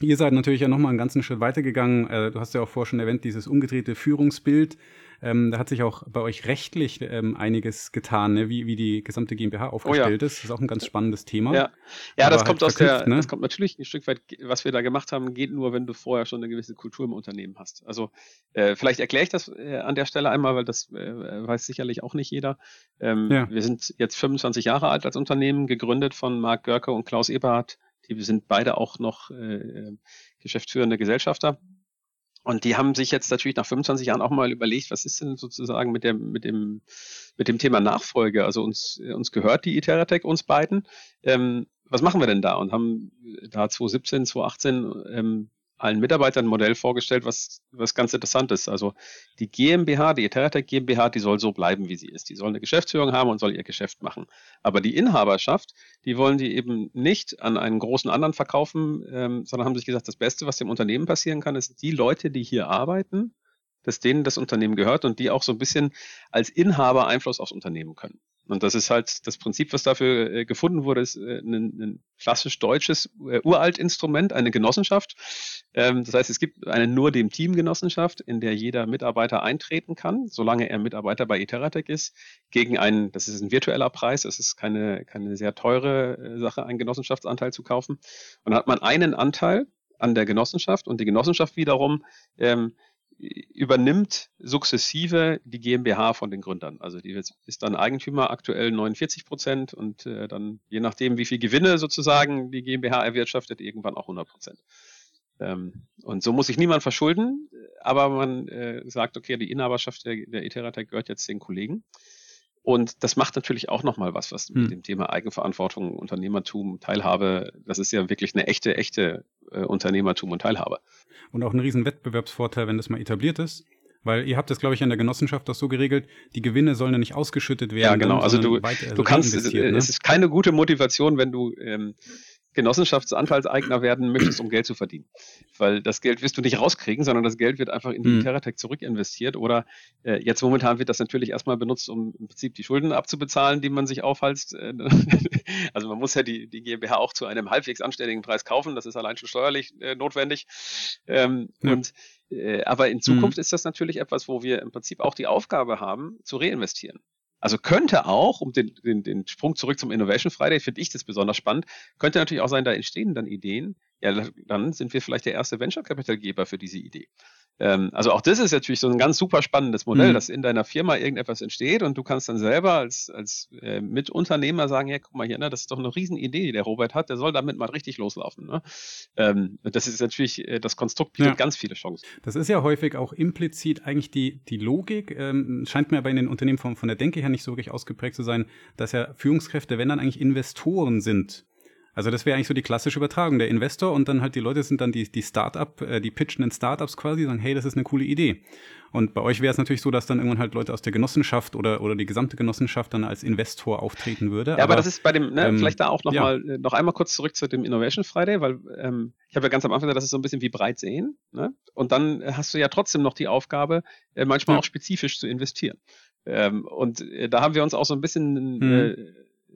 Ihr seid natürlich ja nochmal einen ganzen Schritt weitergegangen. Äh, du hast ja auch vorher schon erwähnt, dieses umgedrehte Führungsbild. Ähm, da hat sich auch bei euch rechtlich ähm, einiges getan, ne? wie, wie die gesamte GmbH aufgestellt oh ja. ist. Das ist auch ein ganz spannendes Thema. Ja, ja das kommt halt aus der, ne? das kommt natürlich ein Stück weit, was wir da gemacht haben, geht nur, wenn du vorher schon eine gewisse Kultur im Unternehmen hast. Also äh, vielleicht erkläre ich das äh, an der Stelle einmal, weil das äh, weiß sicherlich auch nicht jeder. Ähm, ja. Wir sind jetzt 25 Jahre alt als Unternehmen, gegründet von Marc Görke und Klaus Eberhardt. Die sind beide auch noch äh, äh geschäftsführende Gesellschafter. Und die haben sich jetzt natürlich nach 25 Jahren auch mal überlegt, was ist denn sozusagen mit dem, mit dem, mit dem Thema Nachfolge? Also uns, uns gehört die Iteratec, uns beiden. Ähm, was machen wir denn da? Und haben da 2017, 2018 ähm, allen Mitarbeitern ein Modell vorgestellt, was, was ganz interessant ist. Also die GmbH, die Eteratec GmbH, die soll so bleiben, wie sie ist. Die soll eine Geschäftsführung haben und soll ihr Geschäft machen. Aber die Inhaberschaft, die wollen die eben nicht an einen großen anderen verkaufen, ähm, sondern haben sich gesagt, das Beste, was dem Unternehmen passieren kann, ist die Leute, die hier arbeiten, dass denen das Unternehmen gehört und die auch so ein bisschen als Inhaber Einfluss aufs Unternehmen können. Und das ist halt das Prinzip, was dafür äh, gefunden wurde, ist äh, ein, ein, klassisch deutsches äh, Uralt-Instrument, eine Genossenschaft. Ähm, das heißt, es gibt eine nur dem Team Genossenschaft, in der jeder Mitarbeiter eintreten kann, solange er Mitarbeiter bei Iteratec ist, gegen einen, das ist ein virtueller Preis, es ist keine, keine sehr teure äh, Sache, einen Genossenschaftsanteil zu kaufen. Und dann hat man einen Anteil an der Genossenschaft und die Genossenschaft wiederum ähm, übernimmt sukzessive die GmbH von den Gründern. Also die ist dann Eigentümer aktuell 49 Prozent und äh, dann je nachdem, wie viel Gewinne sozusagen die GmbH erwirtschaftet, irgendwann auch 100 Prozent. Ähm, und so muss sich niemand verschulden, aber man äh, sagt, okay, die Inhaberschaft der, der Iteratec gehört jetzt den Kollegen. Und das macht natürlich auch nochmal was, was hm. mit dem Thema Eigenverantwortung, Unternehmertum, Teilhabe, das ist ja wirklich eine echte, echte äh, Unternehmertum und Teilhabe. Und auch ein riesen Wettbewerbsvorteil, wenn das mal etabliert ist. Weil ihr habt das, glaube ich, in der Genossenschaft auch so geregelt, die Gewinne sollen ja nicht ausgeschüttet werden. Ja, genau. Also du, weiter, du kannst, es, ne? es ist keine gute Motivation, wenn du ähm, Genossenschaftsanteilseigner werden möchtest, um Geld zu verdienen. Weil das Geld wirst du nicht rauskriegen, sondern das Geld wird einfach in die mhm. Terratec zurückinvestiert. Oder äh, jetzt momentan wird das natürlich erstmal benutzt, um im Prinzip die Schulden abzubezahlen, die man sich aufhalst. Äh, (laughs) also man muss ja die, die GmbH auch zu einem halbwegs anständigen Preis kaufen. Das ist allein schon steuerlich äh, notwendig. Ähm, ja. Und äh, aber in Zukunft mhm. ist das natürlich etwas, wo wir im Prinzip auch die Aufgabe haben, zu reinvestieren. Also könnte auch, um den, den, den Sprung zurück zum Innovation Friday, finde ich das besonders spannend, könnte natürlich auch sein, da entstehen dann Ideen. Ja, dann sind wir vielleicht der erste Venture Capital Geber für diese Idee. Ähm, also auch das ist natürlich so ein ganz super spannendes Modell, mhm. dass in deiner Firma irgendetwas entsteht und du kannst dann selber als, als äh, Mitunternehmer sagen, ja, guck mal hier, ne, das ist doch eine Riesenidee, die der Robert hat, der soll damit mal richtig loslaufen. Ne? Ähm, das ist natürlich, äh, das Konstrukt bietet ja. ganz viele Chancen. Das ist ja häufig auch implizit eigentlich die, die Logik, ähm, scheint mir aber in den Unternehmen von, von der Denke her nicht so wirklich ausgeprägt zu sein, dass ja Führungskräfte, wenn dann eigentlich Investoren sind also das wäre eigentlich so die klassische Übertragung. Der Investor und dann halt die Leute sind dann die, die Start-up, äh, die pitchen in Startups quasi, sagen, hey, das ist eine coole Idee. Und bei euch wäre es natürlich so, dass dann irgendwann halt Leute aus der Genossenschaft oder, oder die gesamte Genossenschaft dann als Investor auftreten würde. Ja, aber, aber das ist bei dem, ne, ähm, vielleicht da auch nochmal, ja. Äh, noch einmal kurz zurück zu dem Innovation Friday, weil ähm, ich habe ja ganz am Anfang gesagt, das ist so ein bisschen wie breit sehen. Ne? Und dann hast du ja trotzdem noch die Aufgabe, äh, manchmal ja. auch spezifisch zu investieren. Ähm, und äh, da haben wir uns auch so ein bisschen mhm.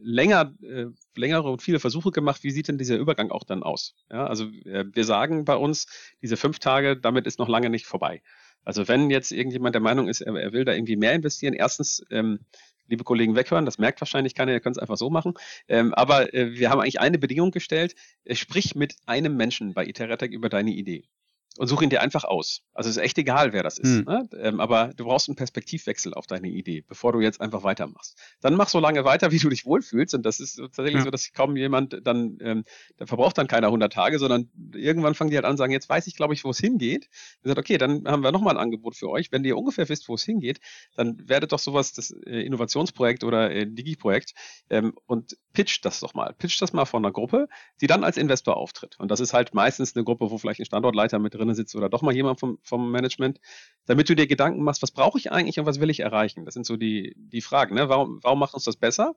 Länger, äh, längere und viele Versuche gemacht, wie sieht denn dieser Übergang auch dann aus? Ja, also äh, wir sagen bei uns, diese fünf Tage, damit ist noch lange nicht vorbei. Also wenn jetzt irgendjemand der Meinung ist, er, er will da irgendwie mehr investieren, erstens, ähm, liebe Kollegen, weghören, das merkt wahrscheinlich keiner, ihr könnt es einfach so machen. Ähm, aber äh, wir haben eigentlich eine Bedingung gestellt, sprich mit einem Menschen bei Iteratec über deine Idee und such ihn dir einfach aus. Also ist echt egal, wer das ist. Mhm. Ne? Ähm, aber du brauchst einen Perspektivwechsel auf deine Idee, bevor du jetzt einfach weitermachst. Dann mach so lange weiter, (laughs) wie du dich wohlfühlst. Und das ist tatsächlich ja. so, dass kaum jemand dann, ähm, da verbraucht dann keiner 100 Tage, sondern irgendwann fangen die halt an sagen, jetzt weiß ich, glaube ich, wo es hingeht. Und sagt, okay, dann haben wir nochmal ein Angebot für euch. Wenn ihr ungefähr wisst, wo es hingeht, dann werdet doch sowas, das äh, Innovationsprojekt oder äh, Digi-Projekt ähm, und pitcht das doch mal. Pitcht das mal von einer Gruppe, die dann als Investor auftritt. Und das ist halt meistens eine Gruppe, wo vielleicht ein Standortleiter mit drin sitzt oder doch mal jemand vom, vom Management, damit du dir Gedanken machst, was brauche ich eigentlich und was will ich erreichen? Das sind so die, die Fragen. Ne? Warum, warum macht uns das besser?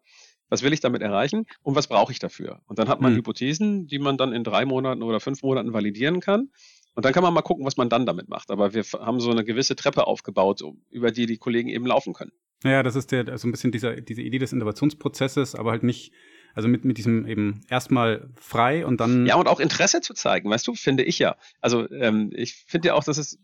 Was will ich damit erreichen und was brauche ich dafür? Und dann hat man mhm. Hypothesen, die man dann in drei Monaten oder fünf Monaten validieren kann. Und dann kann man mal gucken, was man dann damit macht. Aber wir haben so eine gewisse Treppe aufgebaut, über die die Kollegen eben laufen können. Ja, das ist der, so also ein bisschen dieser, diese Idee des Innovationsprozesses, aber halt nicht Also mit, mit diesem eben erstmal frei und dann. Ja, und auch Interesse zu zeigen, weißt du, finde ich ja. Also ähm, ich finde ja auch, dass es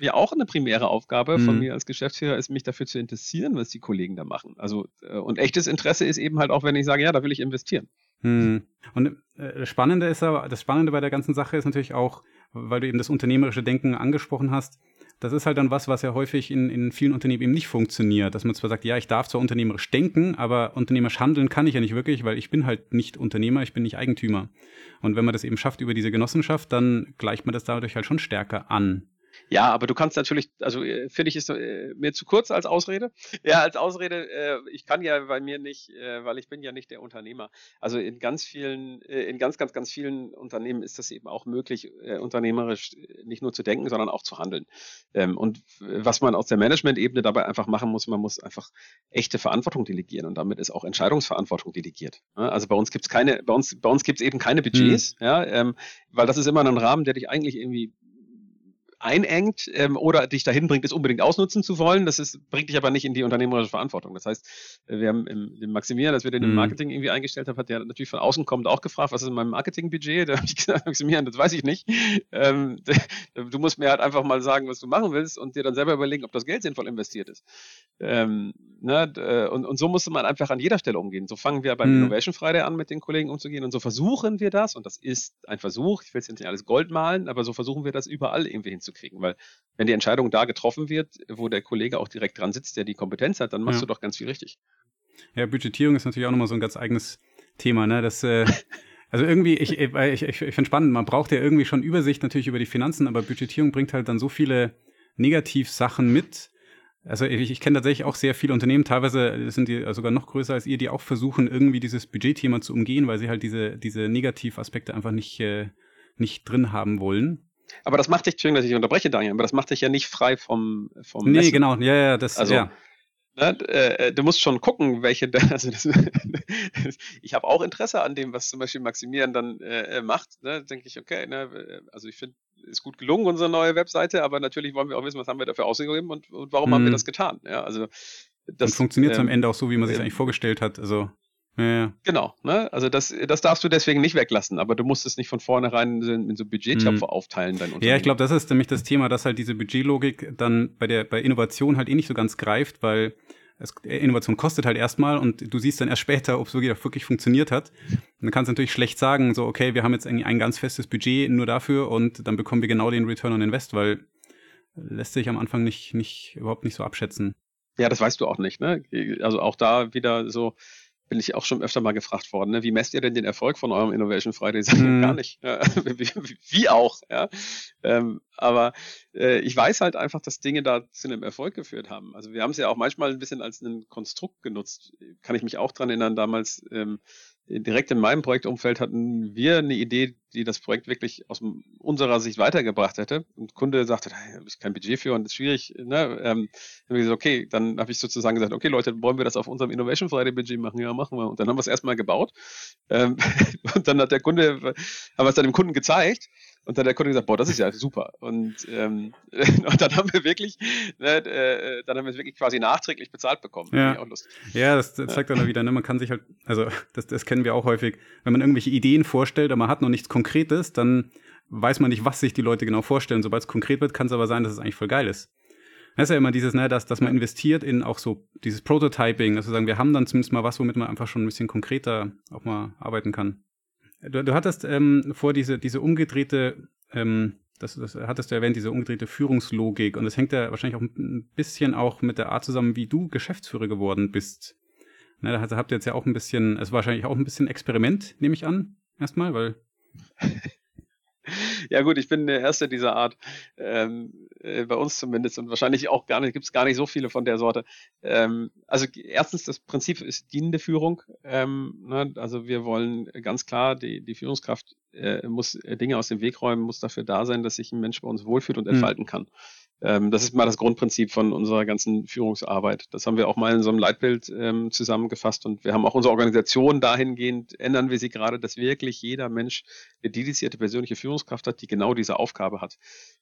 ja auch eine primäre Aufgabe von mhm. mir als Geschäftsführer ist, mich dafür zu interessieren, was die Kollegen da machen. Also äh, und echtes Interesse ist eben halt auch, wenn ich sage, ja, da will ich investieren. Mhm. Und äh, das Spannende ist aber, das Spannende bei der ganzen Sache ist natürlich auch, weil du eben das unternehmerische Denken angesprochen hast, das ist halt dann was, was ja häufig in, in vielen Unternehmen eben nicht funktioniert, dass man zwar sagt, ja, ich darf zwar unternehmerisch denken, aber unternehmerisch handeln kann ich ja nicht wirklich, weil ich bin halt nicht Unternehmer, ich bin nicht Eigentümer. Und wenn man das eben schafft über diese Genossenschaft, dann gleicht man das dadurch halt schon stärker an. Ja, aber du kannst natürlich, also äh, finde ich, ist äh, mir zu kurz als Ausrede. (laughs) Ja, als Ausrede, äh, ich kann ja bei mir nicht, äh, weil ich bin ja nicht der Unternehmer. Also in ganz vielen, äh, in ganz, ganz, ganz vielen Unternehmen ist das eben auch möglich, äh, unternehmerisch nicht nur zu denken, sondern auch zu handeln. Ähm, und was man aus der Management-Ebene dabei einfach machen muss, man muss einfach echte Verantwortung delegieren und damit ist auch Entscheidungsverantwortung delegiert. Also bei uns gibt's keine, bei uns, bei uns gibt's eben keine Budgets, mhm. ja, ähm, weil das ist immer ein Rahmen, der dich eigentlich irgendwie einengt ähm, oder dich dahin bringt, es unbedingt ausnutzen zu wollen. Das ist, bringt dich aber nicht in die unternehmerische Verantwortung. Das heißt, äh, wir haben im, den Maximilian, als wir den im mhm. Marketing irgendwie eingestellt haben, hat der natürlich von außen kommend auch gefragt, was ist in meinem Marketingbudget? Da habe ich gesagt, (laughs) Maximilian, das weiß ich nicht. Ähm, (laughs) du musst mir halt einfach mal sagen, was du machen willst und dir dann selber überlegen, ob das Geld sinnvoll investiert ist. Ähm, ne, äh, und, und so musste man einfach an jeder Stelle umgehen. So fangen wir beim mhm. Innovation Friday an, mit den Kollegen umzugehen und so versuchen wir das und das ist ein Versuch. Ich will jetzt nicht alles Gold malen, aber so versuchen wir das überall irgendwie hinzukriegen kriegen. Weil wenn die Entscheidung da getroffen wird, wo der Kollege auch direkt dran sitzt, der die Kompetenz hat, dann machst ja. du doch ganz viel richtig. Ja, Budgetierung ist natürlich auch nochmal so ein ganz eigenes Thema, ne? Das, äh, (laughs) also irgendwie, ich, ich, ich, ich finde spannend, man braucht ja irgendwie schon Übersicht natürlich über die Finanzen, aber Budgetierung bringt halt dann so viele Negativsachen mit. Also ich, ich kenne tatsächlich auch sehr viele Unternehmen, teilweise sind die sogar noch größer als ihr, die auch versuchen, irgendwie dieses Budgetthema zu umgehen, weil sie halt diese, diese Negativaspekte einfach nicht, äh, nicht drin haben wollen. Aber das macht dich, Entschuldigung, dass ich unterbreche, Daniel, aber das macht dich ja nicht frei vom, vom Nee, Messen. genau, ja, ja, das, also, ja. Ne, äh, du musst schon gucken, welche, (laughs) also das, ich habe auch Interesse an dem, was zum Beispiel Maximilian dann äh, macht. Ne, denke ich, okay, ne, also ich finde, ist gut gelungen, unsere neue Webseite, aber natürlich wollen wir auch wissen, was haben wir dafür ausgegeben und, und warum hm. haben wir mhm. das getan. Ja, also das und funktioniert ähm, am Ende auch so, wie man sich äh, eigentlich vorgestellt hat. Also ja, Genau, ne? Also das, das darfst du deswegen nicht weglassen, aber du musst es nicht von vornherein in so Budgettöpfe mhm. aufteilen. Dein ja, ich glaube, das ist nämlich das Thema, dass halt diese Budgetlogik dann bei der bei Innovation halt eh nicht so ganz greift, weil es, äh, Innovation kostet halt erstmal und du siehst dann erst später, ob es wirklich funktioniert hat. Und dann kannst du natürlich schlecht sagen, so, okay, wir haben jetzt ein, ein ganz festes Budget nur dafür und dann bekommen wir genau den Return on Invest, weil lässt sich am Anfang nicht, nicht, überhaupt nicht so abschätzen. Ja, das weißt du auch nicht, ne? Also auch da wieder so, bin ich auch schon öfter mal gefragt worden, ne? wie messt ihr denn den Erfolg von eurem Innovation Friday? Ich sage mm. gar nicht. Ja, (laughs) wie, wie, auch, ja. Ähm, aber äh, ich weiß halt einfach, dass Dinge da zu einem Erfolg geführt haben. Also wir haben es ja auch manchmal ein bisschen als ein Konstrukt genutzt. Kann ich mich auch dran erinnern, damals ähm, direkt in meinem Projektumfeld hatten wir eine Idee, die das Projekt wirklich aus unserer Sicht weitergebracht hätte. Und der Kunde sagte, da habe ich kein Budget für und das ist schwierig. Ne? Ähm, dann haben wir gesagt, okay, dann habe ich sozusagen gesagt, okay Leute, wollen wir das auf unserem Innovation Friday Budget machen? Ja, machen wir. Und dann haben wir es erstmal gebaut. Ähm, (laughs) und dann hat der Kunde, haben wir es dann dem Kunden gezeigt. Und dann hat der Kunde gesagt, boah, das ist ja super. Und, ähm, (laughs) und dann haben wir wirklich, ne, äh, dann haben wir es wirklich quasi nachträglich bezahlt bekommen. Ja, ja das, das zeigt dann wieder, ne, man kann sich halt, also (laughs) das, das kennen wir auch häufig, wenn man irgendwelche Ideen vorstellt, aber man hat noch nichts Konkretes, dann weiß man nicht, was sich die Leute genau vorstellen. Sobald es konkret wird, kann es aber sein, dass es eigentlich voll geil ist. Das ist ja immer dieses, ne, dass, dass man investiert in auch so dieses Prototyping, dass wir sagen, wir haben dann zumindest mal was, womit man einfach schon ein bisschen konkreter auch mal arbeiten kann. Du, du hattest ähm, vor diese, diese umgedrehte, ähm, das, das hattest du erwähnt, diese umgedrehte Führungslogik. Und das hängt ja wahrscheinlich auch ein bisschen auch mit der Art zusammen, wie du Geschäftsführer geworden bist. Ne, da habt ihr jetzt ja auch ein bisschen, es war wahrscheinlich auch ein bisschen Experiment, nehme ich an, erstmal, weil (laughs) ja gut, ich bin der Erste dieser Art, ähm, äh, bei uns zumindest und wahrscheinlich auch gar nicht, gibt es gar nicht so viele von der Sorte. Ähm, also erstens, das Prinzip ist dienende Führung. Ähm, ne? Also wir wollen ganz klar, die, die Führungskraft äh, muss Dinge aus dem Weg räumen, muss dafür da sein, dass sich ein Mensch bei uns wohlfühlt und hm. entfalten mhm. kann. Ähm, das ist mal das Grundprinzip von unserer ganzen Führungsarbeit. Das haben wir auch mal in so einem Leitbild ähm, zusammengefasst und wir haben auch unsere Organisation dahingehend, ändern wir sie gerade, dass wirklich jeder Mensch eine dedizierte persönliche Führungskraft hat, die genau diese Aufgabe hat.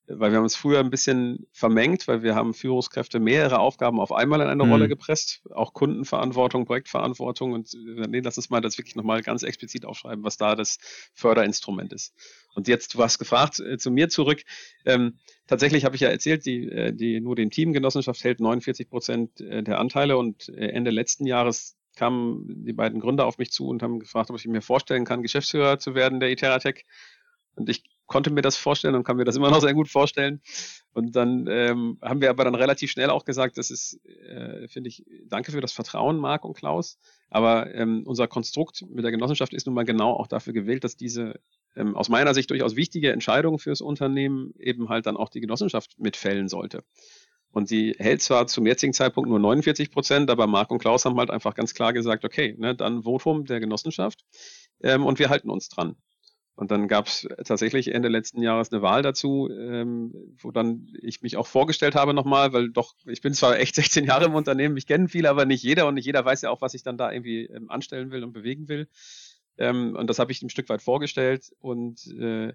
weil wir haben uns früher ein bisschen vermengt, weil wir haben Führungskräfte mehrere Aufgaben auf einmal in eine mhm. Rolle gepresst, auch Kundenverantwortung, Projektverantwortung und äh, nee, lass uns mal das wirklich nochmal ganz explizit aufschreiben, was da das Förderinstrument ist. Und jetzt, du hast gefragt, äh, zu mir zurück. Ähm, tatsächlich habe ich ja erzählt, die, äh, die nur den Teamgenossenschaft hält 49 Prozent äh, der Anteile und Ende letzten Jahres kamen die beiden Gründer auf mich zu und haben gefragt, ob ich mir vorstellen kann, Geschäftsführer zu werden der Iteratec. Und ich konnte mir das vorstellen und kann mir das immer noch sehr gut vorstellen. Und dann ähm, haben wir aber dann relativ schnell auch gesagt, das ist, äh, finde ich, danke für das Vertrauen, Marc und Klaus. Aber ähm, unser Konstrukt mit der Genossenschaft ist nun mal genau auch dafür gewählt, dass diese ähm, aus meiner Sicht durchaus wichtige Entscheidung fürs Unternehmen eben halt dann auch die Genossenschaft mitfällen sollte. Und die hält zwar zum jetzigen Zeitpunkt nur 49 Prozent, aber Marc und Klaus haben halt einfach ganz klar gesagt, okay, ne, dann Votum der Genossenschaft ähm, und wir halten uns dran. Und dann gab es tatsächlich Ende letzten Jahres eine Wahl dazu, ähm, wo dann ich mich auch vorgestellt habe nochmal, weil doch, ich bin zwar echt (laughs) 16 Jahre im Unternehmen, mich kennen viele, aber nicht jeder und nicht jeder weiß ja auch, was ich dann da irgendwie ähm, anstellen will und bewegen will. Ähm, und das habe ich ein Stück weit vorgestellt und äh,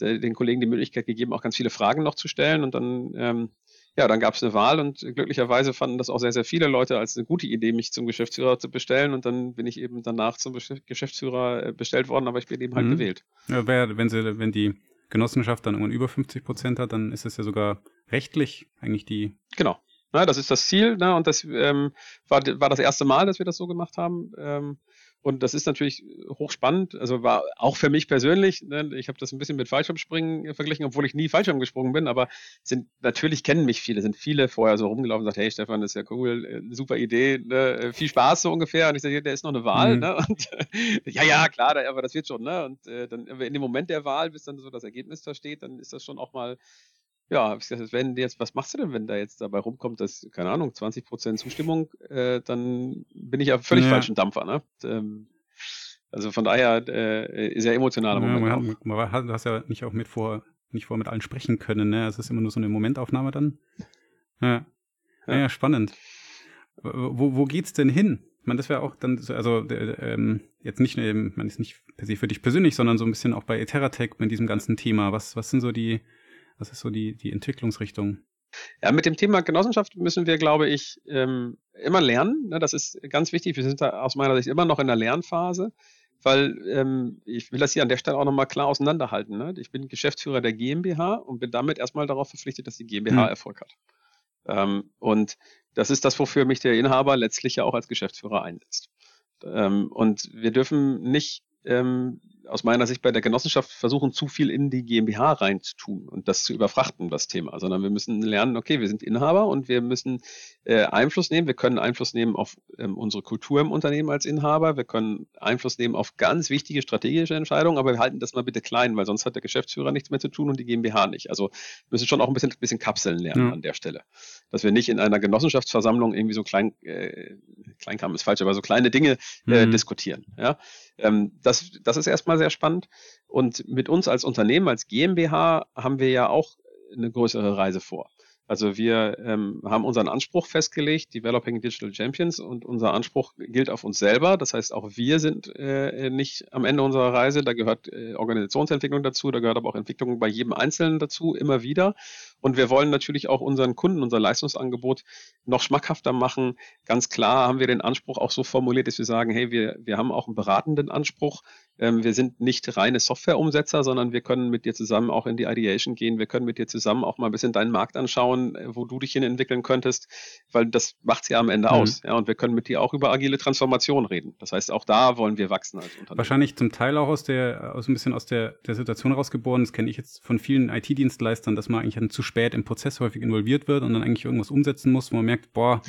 den Kollegen die Möglichkeit gegeben, auch ganz viele Fragen noch zu stellen. Und dann ähm, ja, dann gab es eine Wahl und glücklicherweise fanden das auch sehr, sehr viele Leute als eine gute Idee, mich zum Geschäftsführer zu bestellen. Und dann bin ich eben danach zum Geschäftsführer äh, bestellt worden, aber ich bin eben halt mhm. gewählt. Ja, wenn, sie, wenn die Genossenschaft dann irgendwann über 50 Prozent hat, dann ist es ja sogar rechtlich eigentlich die. Genau. Ja, das ist das Ziel, ne? Und das ähm, war, war das erste Mal, dass wir das so gemacht haben. Ähm, und das ist natürlich hochspannend. Also war auch für mich persönlich, ne, ich habe das ein bisschen mit Fallschirmspringen verglichen, obwohl ich nie Fallschirm gesprungen bin, aber sind natürlich kennen mich viele, sind viele vorher so rumgelaufen und gesagt, hey Stefan, das ist ja cool, äh, super Idee, ne, äh, viel Spaß so ungefähr. Und ich sage, der ist noch eine Wahl, mhm. ne? (laughs) Und ja, ja, klar, aber das wird schon, ne? Und äh, dann in dem Moment der Wahl, bis dann so das Ergebnis da steht, dann ist das schon auch mal ja, habe ich gesagt, wenn jetzt, was machst du denn, wenn da jetzt dabei rumkommt, dass, keine Ahnung, 20% Zustimmung, äh, dann bin ich ja völlig ja. falschen Dampfer, ne? Ähm, also von daher äh, sehr emotionaler ja, Moment. Man, man, du hast ja nicht auch mit vor, nicht vor mit allen sprechen können, ne? Es ist immer nur so eine Momentaufnahme dann. Ja. Ja, ja spannend. Wo, wo geht's denn hin? Ich meine, das wäre auch dann, also ähm, jetzt nicht, ähm, man ist nicht per se für dich persönlich, sondern so ein bisschen auch bei Eteratec mit diesem ganzen Thema. Was, was sind so die, was ist so die, die Entwicklungsrichtung? Ja, mit dem Thema Genossenschaft müssen wir, glaube ich, ähm, immer lernen. Ne? Das ist ganz wichtig. Wir sind da aus meiner Sicht immer noch in der Lernphase, weil ähm, ich will das hier an der Stelle auch nochmal klar auseinanderhalten. Ne? Ich bin Geschäftsführer der GmbH und bin damit erstmal darauf verpflichtet, dass die GmbH mhm. Erfolg hat. Ähm, und das ist das, wofür mich der Inhaber letztlich ja auch als Geschäftsführer einsetzt. Und wir dürfen nicht aus meiner Sicht bei der Genossenschaft versuchen, zu viel in die GmbH reinzutun und das zu überfrachten, das Thema, sondern wir müssen lernen, okay, wir sind Inhaber und wir müssen äh, Einfluss nehmen. Wir können Einfluss nehmen auf ähm, unsere Kultur im Unternehmen als Inhaber. Wir können Einfluss nehmen auf ganz wichtige strategische Entscheidungen, aber wir halten das mal bitte klein, weil sonst hat der Geschäftsführer nichts mehr zu tun und die GmbH nicht. Also müssen schon auch ein bisschen, ein bisschen Kapseln lernen ja. an der Stelle. Dass wir nicht in einer Genossenschaftsversammlung irgendwie so klein, äh, Kleinkram ist falsch, aber so kleine Dinge äh, mhm. diskutieren. Ja? Ähm, das, das ist erstmal sehr spannend. Und mit uns als Unternehmen, als GmbH, haben wir ja auch eine größere Reise vor. Also wir ähm, haben unseren Anspruch festgelegt, Developing Digital Champions, und unser Anspruch gilt auf uns selber. Das heißt, auch wir sind äh, nicht am Ende unserer Reise. Da gehört äh, Organisationsentwicklung dazu, da gehört aber auch Entwicklung bei jedem Einzelnen dazu, immer wieder. Und wir wollen natürlich auch unseren Kunden, unser Leistungsangebot noch schmackhafter machen. Ganz klar haben wir den Anspruch auch so formuliert, dass wir sagen, hey, wir, wir haben auch einen beratenden Anspruch. Ähm, wir sind nicht reine Softwareumsetzer, sondern wir können mit dir zusammen auch in die Ideation gehen. Wir können mit dir zusammen auch mal ein bisschen deinen Markt anschauen, äh, wo du dich hin entwickeln könntest, weil das macht es ja am Ende mhm. aus. Ja, und wir können mit dir auch über agile Transformation reden. Das heißt, auch da wollen wir wachsen als Unternehmen. Wahrscheinlich zum Teil auch aus der, aus ein bisschen aus der, der Situation rausgeboren. Das kenne ich jetzt von vielen IT-Dienstleistern, dass man eigentlich zu spät im Prozess häufig involviert wird und dann eigentlich irgendwas umsetzen muss, wo man merkt, boah,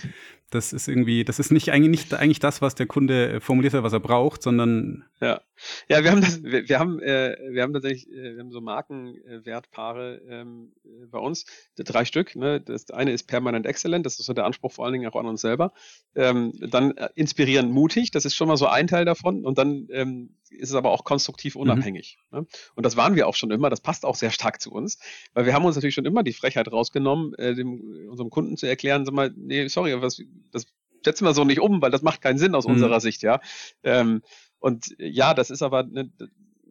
das ist irgendwie, das ist nicht eigentlich nicht eigentlich das, was der Kunde äh, formuliert hat, was er braucht, sondern ja, ja, wir haben das, wir, wir haben, äh, wir haben tatsächlich, äh, wir haben so Markenwertpaare ähm, äh, bei uns, drei Stück. Ne? Das eine ist permanent excellent, das ist so der Anspruch vor allen Dingen auch an uns selber. Ähm, dann äh, inspirieren mutig, das ist schon mal so ein Teil davon. Und dann ähm, ist es aber auch konstruktiv mhm. unabhängig. Mhm. Ne? Und das waren wir auch schon immer. Das passt auch sehr stark zu uns, weil wir haben uns natürlich schon immer die Frechheit rausgenommen, äh, dem, unserem Kunden zu erklären, sag mal, nee, sorry, was, das setzen wir so nicht um, weil das macht keinen Sinn aus mhm. unserer Sicht, ja. Ähm, und ja, das ist aber, ne,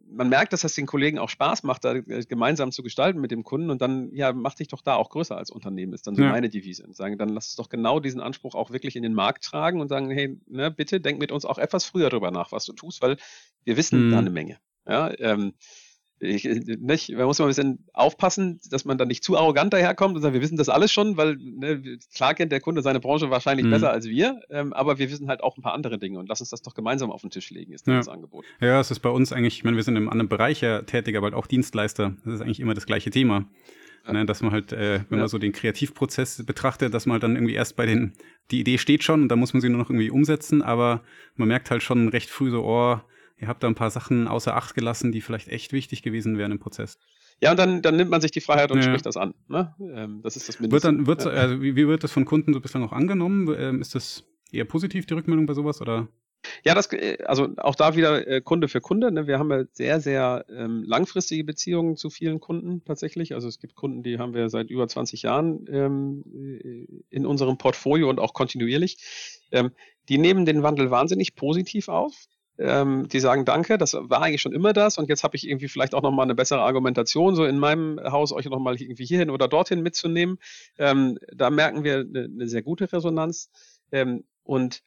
man merkt, dass das den Kollegen auch Spaß macht, da äh, gemeinsam zu gestalten mit dem Kunden und dann, ja, mach dich doch da auch größer als Unternehmen, ist dann so ja. meine Devise. Und sagen, dann lass uns doch genau diesen Anspruch auch wirklich in den Markt tragen und sagen, hey, ne, bitte denk mit uns auch etwas früher darüber nach, was du tust, weil wir wissen mhm. da eine Menge. Ja, ähm, ich, nicht, man muss mal ein bisschen aufpassen, dass man dann nicht zu arrogant daherkommt und sagt, wir wissen das alles schon, weil ne, klar kennt der Kunde seine Branche wahrscheinlich mhm. besser als wir, ähm, aber wir wissen halt auch ein paar andere Dinge und lass uns das doch gemeinsam auf den Tisch legen, ist ja. das Angebot. Ja, es ist bei uns eigentlich, ich meine, wir sind im anderen Bereich ja tätig, aber halt auch Dienstleister. Das ist eigentlich immer das gleiche Thema. Ja. Ne, dass man halt, äh, wenn ja. man so den Kreativprozess betrachtet, dass man halt dann irgendwie erst bei den, die Idee steht schon und da muss man sie nur noch irgendwie umsetzen, aber man merkt halt schon recht früh so, oh, ihr habt da ein paar Sachen außer Acht gelassen, die vielleicht echt wichtig gewesen wären im Prozess. Ja, und dann, dann nimmt man sich die Freiheit und ja. spricht das an. Ne? Ähm, das ist das Mindeste. Wird dann, wird, also, wie, wie, wird das von Kunden so bislang auch angenommen? Ähm, ist das eher positiv, die Rückmeldung bei sowas? Oder? Ja, das, äh, also auch da wieder äh, Kunde für Kunde. Ne? Wir haben ja sehr, sehr ähm, langfristige Beziehungen zu vielen Kunden tatsächlich. Also es gibt Kunden, die haben wir seit über 20 Jahren ähm, äh, in unserem Portfolio und auch kontinuierlich. Ähm, die nehmen den Wandel wahnsinnig positiv auf ähm, die sagen Danke, das war eigentlich schon immer das und jetzt habe ich irgendwie vielleicht auch nochmal eine bessere Argumentation, so in meinem Haus euch nochmal irgendwie hierhin oder dorthin mitzunehmen. Ähm, da merken wir eine, eine sehr gute Resonanz ähm, und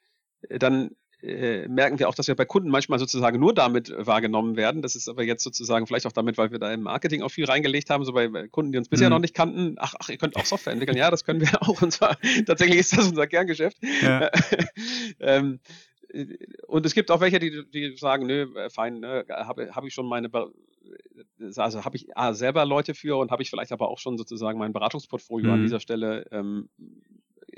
dann äh, merken wir auch, dass wir bei Kunden manchmal sozusagen nur damit wahrgenommen werden. Das ist aber jetzt sozusagen vielleicht auch damit, weil wir da im Marketing auch viel reingelegt haben, so bei, bei Kunden, die uns bisher mhm. noch nicht kannten. Ach, ach, ihr könnt auch Software entwickeln. Ja, das können wir (laughs) auch. Und zwar tatsächlich ist das unser Kerngeschäft. Ja. (laughs) ähm, und es gibt auch welche, die, die sagen, nö, äh, fein, ne, habe hab ich schon meine, also habe ich ah, selber Leute für und habe ich vielleicht aber auch schon sozusagen mein Beratungsportfolio mhm. an dieser Stelle, ähm,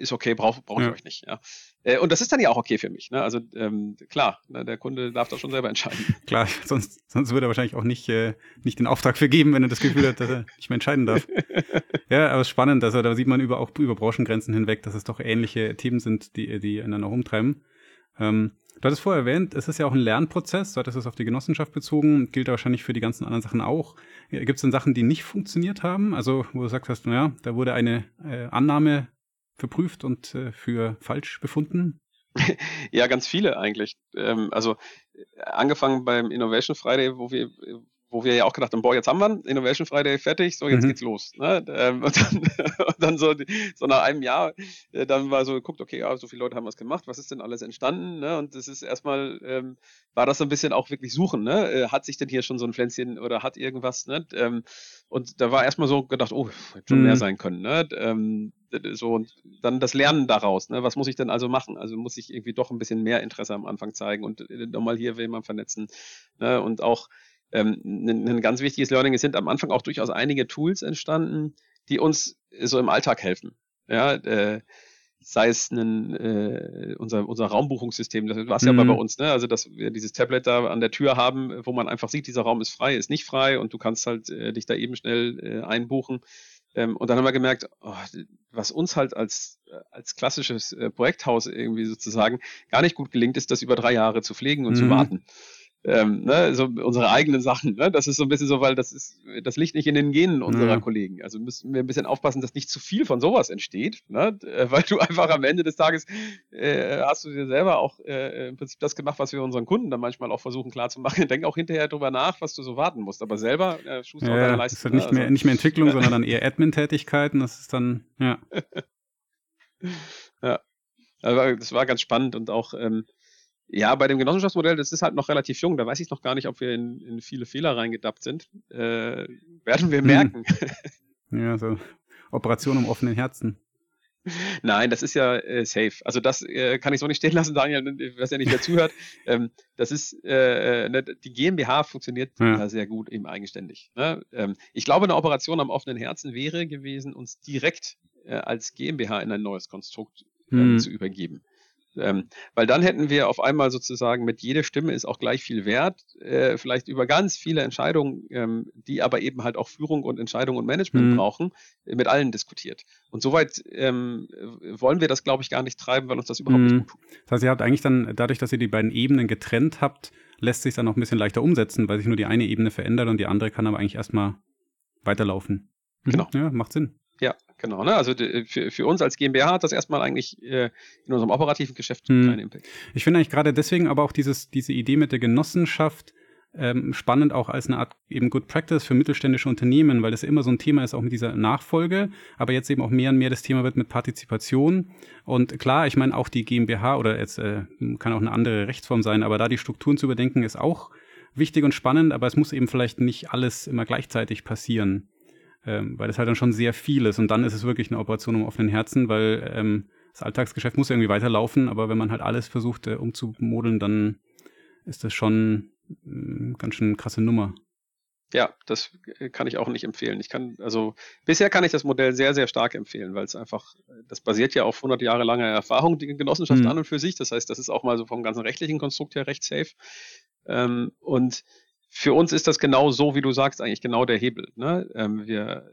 ist okay, brauche brauch ich ja. euch nicht. Ja. Äh, und das ist dann ja auch okay für mich. Ne? Also ähm, klar, ne, der Kunde darf das schon selber entscheiden. (laughs) Klar, sonst, sonst würde er wahrscheinlich auch nicht, äh, nicht den Auftrag vergeben, wenn er das Gefühl hat, dass er nicht mehr entscheiden darf. (laughs) ja, aber es ist spannend, also da sieht man über, auch über Branchengrenzen hinweg, dass es doch ähnliche Themen sind, die, die einander rumtreiben. Ähm, du hattest vorher erwähnt, es ist ja auch ein Lernprozess, du hattest es auf die Genossenschaft bezogen, gilt wahrscheinlich für die ganzen anderen Sachen auch. Gibt es denn Sachen, die nicht funktioniert haben? Also, wo du sagst hast, naja, da wurde eine äh, Annahme verprüft und äh, für falsch befunden? (laughs) ja, ganz viele eigentlich. Ähm, also angefangen beim Innovation Friday, wo wir wo wir ja auch gedacht haben, boah, jetzt haben wir Innovation Friday fertig, so jetzt mhm. geht's los. Ne? Ähm, (laughs) und, dann, und dann so, so nach einem Jahr, äh, dann war so geguckt, okay, ja, so viele Leute haben was gemacht, was ist denn alles entstanden? Ne? Und das ist erstmal, ähm, war das so ein bisschen auch wirklich suchen, ne? Äh, hat sich denn hier schon so ein Pflänzchen oder hat irgendwas, ne? Ähm, und da war erstmal so gedacht, oh, hätte schon mhm. mehr sein können, ne? Ähm, so und dann das Lernen daraus, ne? Was muss ich denn also machen? Also muss ich irgendwie doch ein bisschen mehr Interesse am Anfang zeigen und äh, nochmal hier will man vernetzen, ne? Und auch ähm, ein, ein ganz wichtiges Learning. Es sind am Anfang auch durchaus einige Tools entstanden, die uns so im Alltag helfen. Ja, äh, sei es ein, äh, unser, unser Raumbuchungssystem, das war es mhm. ja bei uns, ne? Also dass wir dieses Tablet da an der Tür haben, wo man einfach sieht, dieser Raum ist frei, ist nicht frei und du kannst halt äh, dich da eben schnell äh, einbuchen. Ähm, und dann haben wir gemerkt, oh, was uns halt als, als klassisches äh, Projekthaus irgendwie sozusagen gar nicht gut gelingt, ist das über drei Jahre zu pflegen und mhm. zu warten ähm, ne, so unsere eigenen Sachen. Ne? Das ist so ein bisschen so, weil das ist das liegt nicht in den Genen unserer ja. Kollegen. Also müssen wir ein bisschen aufpassen, dass nicht zu viel von sowas entsteht, ne? Äh, weil du einfach am Ende des Tages äh, hast du dir selber auch äh, im Prinzip das gemacht, was wir unseren Kunden dann manchmal auch versuchen klarzumachen. (laughs) Denk auch hinterher drüber nach, was du so warten musst. Aber selber äh, schust ja, auch deine Leistung. Das ist halt nicht, ne? mehr, also, nicht mehr Entwicklung, (laughs) sondern dann eher Admin-Tätigkeiten. Das ist dann, ja. (laughs) ja. Also das war ganz spannend und auch ähm, ja, bei dem Genossenschaftsmodell, das ist halt noch relativ jung. Da weiß ich noch gar nicht, ob wir in, in viele Fehler reingedappt sind. Äh, werden wir hm. merken. (laughs) Ja, so Operation um offenen Herzen. Nein, das ist ja äh, safe. Also das äh, kann ich so nicht stehen lassen, Daniel, was ja nicht mehr zuhört. (laughs) ähm, das ist, äh, ne, die GmbH funktioniert ja. sehr gut eben eigenständig. Ne? Ähm, ich glaube, eine Operation am offenen Herzen wäre gewesen, uns direkt äh, als GmbH in ein neues Konstrukt hm. zu übergeben. Ähm, weil dann hätten wir auf einmal sozusagen mit jeder Stimme ist auch gleich viel wert, äh, vielleicht über ganz viele Entscheidungen, ähm, die aber eben halt auch Führung und Entscheidung und Management mhm. brauchen, äh, mit allen diskutiert. Und soweit ähm, wollen wir das, glaube ich, gar nicht treiben, weil uns das überhaupt mhm. nicht gut tut. Das heißt, ihr habt eigentlich dann, dadurch, dass ihr die beiden Ebenen getrennt habt, lässt sich dann auch ein bisschen leichter umsetzen, weil sich nur die eine Ebene verändert und die andere kann aber eigentlich erstmal weiterlaufen. Mhm. Genau. Ja, macht Sinn. Ja, genau. Ne? Also für, für uns als GmbH hat das erstmal eigentlich äh, in unserem operativen Geschäft hm. keinen Impact. Ich finde eigentlich gerade deswegen aber auch dieses, diese Idee mit der Genossenschaft ähm, spannend auch als eine Art eben Good Practice für mittelständische Unternehmen, weil das immer so ein Thema ist, auch mit dieser Nachfolge, aber jetzt eben auch mehr und mehr das Thema wird mit Partizipation. Und klar, ich meine, auch die GmbH oder jetzt äh, kann auch eine andere Rechtsform sein, aber da die Strukturen zu überdenken, ist auch wichtig und spannend, aber es muss eben vielleicht nicht alles immer gleichzeitig passieren. Ähm, weil das halt dann schon sehr viel ist und dann ist es wirklich eine Operation um offenen Herzen, weil ähm, das Alltagsgeschäft muss irgendwie weiterlaufen, aber wenn man halt alles versucht äh, umzumodeln, dann ist das schon äh, ganz schön krasse Nummer. Ja, das äh, kann ich auch nicht empfehlen. Ich kann, also bisher kann ich das Modell sehr, sehr stark empfehlen, weil es einfach, das basiert ja auf 100 Jahre langer Erfahrung, die Genossenschaft mhm. an und für sich. Das heißt, das ist auch mal so vom ganzen rechtlichen Konstrukt her recht safe. Ähm, und für uns ist das genau so, wie du sagst, eigentlich genau der Hebel. Ne? Ähm, wir,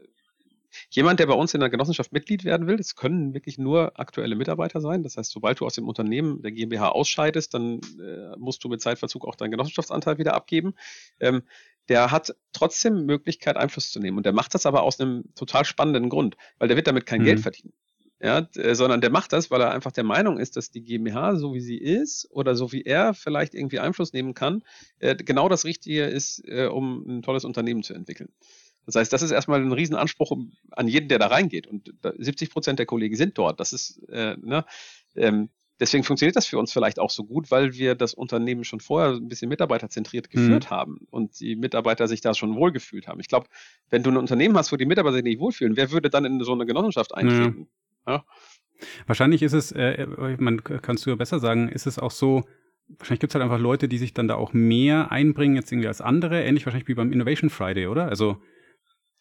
Jemand, der bei uns in der Genossenschaft Mitglied werden will, das können wirklich nur aktuelle Mitarbeiter sein. Das heißt, sobald du aus dem Unternehmen der GmbH ausscheidest, dann äh, musst du mit Zeitverzug auch deinen Genossenschaftsanteil wieder abgeben. Ähm, der hat trotzdem Möglichkeit, Einfluss zu nehmen. Und der macht das aber aus einem total spannenden Grund, weil der wird damit kein mhm. Geld verdienen. Ja, äh, sondern der macht das, weil er einfach der Meinung ist, dass die GmbH, so wie sie ist oder so wie er vielleicht irgendwie Einfluss nehmen kann, äh, genau das Richtige ist, äh, um ein tolles Unternehmen zu entwickeln. Das heißt, das ist erstmal ein Riesenanspruch an jeden, der da reingeht. Und 70 Prozent der Kollegen sind dort. Das ist, äh, ne, ähm, deswegen funktioniert das für uns vielleicht auch so gut, weil wir das Unternehmen schon vorher ein bisschen mitarbeiterzentriert mhm. geführt mhm. haben und die Mitarbeiter sich da schon wohlgefühlt haben. Ich glaube, wenn du ein Unternehmen hast, wo die Mitarbeiter sich nicht wohlfühlen, wer würde dann in so eine Genossenschaft eintreten? Ja. Ja? Wahrscheinlich ist es, äh, man kannst du ja besser sagen, ist es auch so, wahrscheinlich gibt es halt einfach Leute, die sich dann da auch mehr einbringen jetzt irgendwie als andere, ähnlich wahrscheinlich wie beim Innovation Friday, oder? Also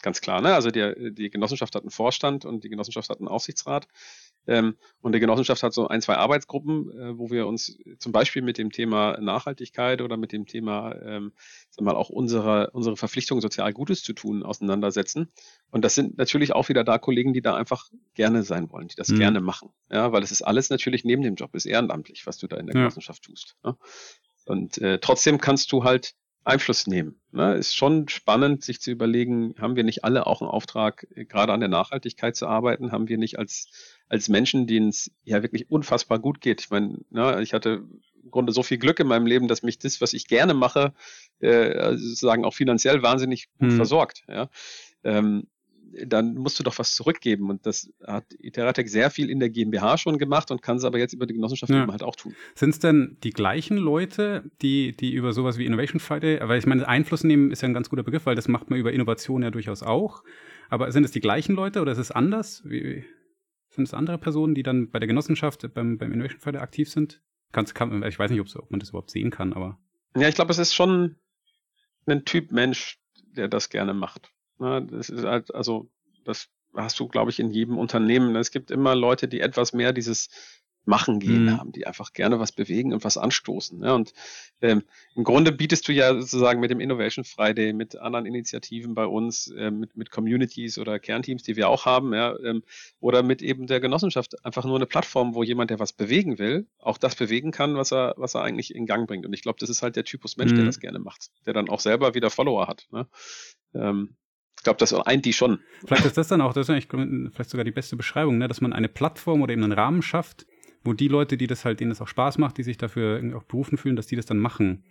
Ganz klar, ne? Also die, die Genossenschaft hat einen Vorstand und die Genossenschaft hat einen Aufsichtsrat. Ähm, und die Genossenschaft hat so ein, zwei Arbeitsgruppen, äh, wo wir uns zum Beispiel mit dem Thema Nachhaltigkeit oder mit dem Thema, ähm, sagen wir mal, auch unsere, unsere Verpflichtung, sozial Gutes zu tun, auseinandersetzen. Und das sind natürlich auch wieder da Kollegen, die da einfach gerne sein wollen, die das mhm. gerne machen. Ja, weil es ist alles natürlich neben dem Job, ist ehrenamtlich, was du da in der ja. Genossenschaft tust. Ne? Und äh, trotzdem kannst du halt Einfluss nehmen. Ne? Ist schon spannend, sich zu überlegen, haben wir nicht alle auch einen Auftrag, äh, gerade an der Nachhaltigkeit zu arbeiten? Haben wir nicht als, als Menschen, denen es ja wirklich unfassbar gut geht? Ich meine, ne, ich hatte im Grunde so viel Glück in meinem Leben, dass mich das, was ich gerne mache, äh, sozusagen auch finanziell wahnsinnig gut mhm. versorgt. Ja? Ähm, dann musst du doch was zurückgeben. Und das hat Iteratec sehr viel in der GmbH schon gemacht und kann es aber jetzt über die Genossenschaft ja. eben halt auch tun. Sind es denn die gleichen Leute, die, die über sowas wie Innovation Friday, weil ich meine, Einfluss nehmen ist ja ein ganz guter Begriff, weil das macht man über Innovation ja durchaus auch. Aber sind es die gleichen Leute oder ist es anders? Wie, sind es andere Personen, die dann bei der Genossenschaft, beim, beim Innovation Friday aktiv sind? Kann's, kann, ich weiß nicht, ob man das überhaupt sehen kann, aber. Ja, ich glaube, es ist schon ein Typ Mensch, der das gerne macht. Ne, das ist halt, also, das hast du, glaube ich, in jedem Unternehmen. Es gibt immer Leute, die etwas mehr dieses Machen gehen mhm. haben, die einfach gerne was bewegen und was anstoßen. Ja, und ähm, im Grunde bietest du ja sozusagen mit dem Innovation Friday, mit anderen Initiativen bei uns, äh, mit, mit Communities oder Kernteams, die wir auch haben, ja, ähm, oder mit eben der Genossenschaft einfach nur eine Plattform, wo jemand, der was bewegen will, auch das bewegen kann, was er, was er eigentlich in Gang bringt. Und ich glaube, das ist halt der Typus Mensch, mhm. der das gerne macht, der dann auch selber wieder Follower hat. Ne? Ähm, glaube, das eint die schon. Vielleicht ist das dann auch, das ist eigentlich vielleicht sogar die beste Beschreibung, ne? dass man eine Plattform oder eben einen Rahmen schafft, wo die Leute, die das halt, denen das auch Spaß macht, die sich dafür auch berufen fühlen, dass die das dann machen.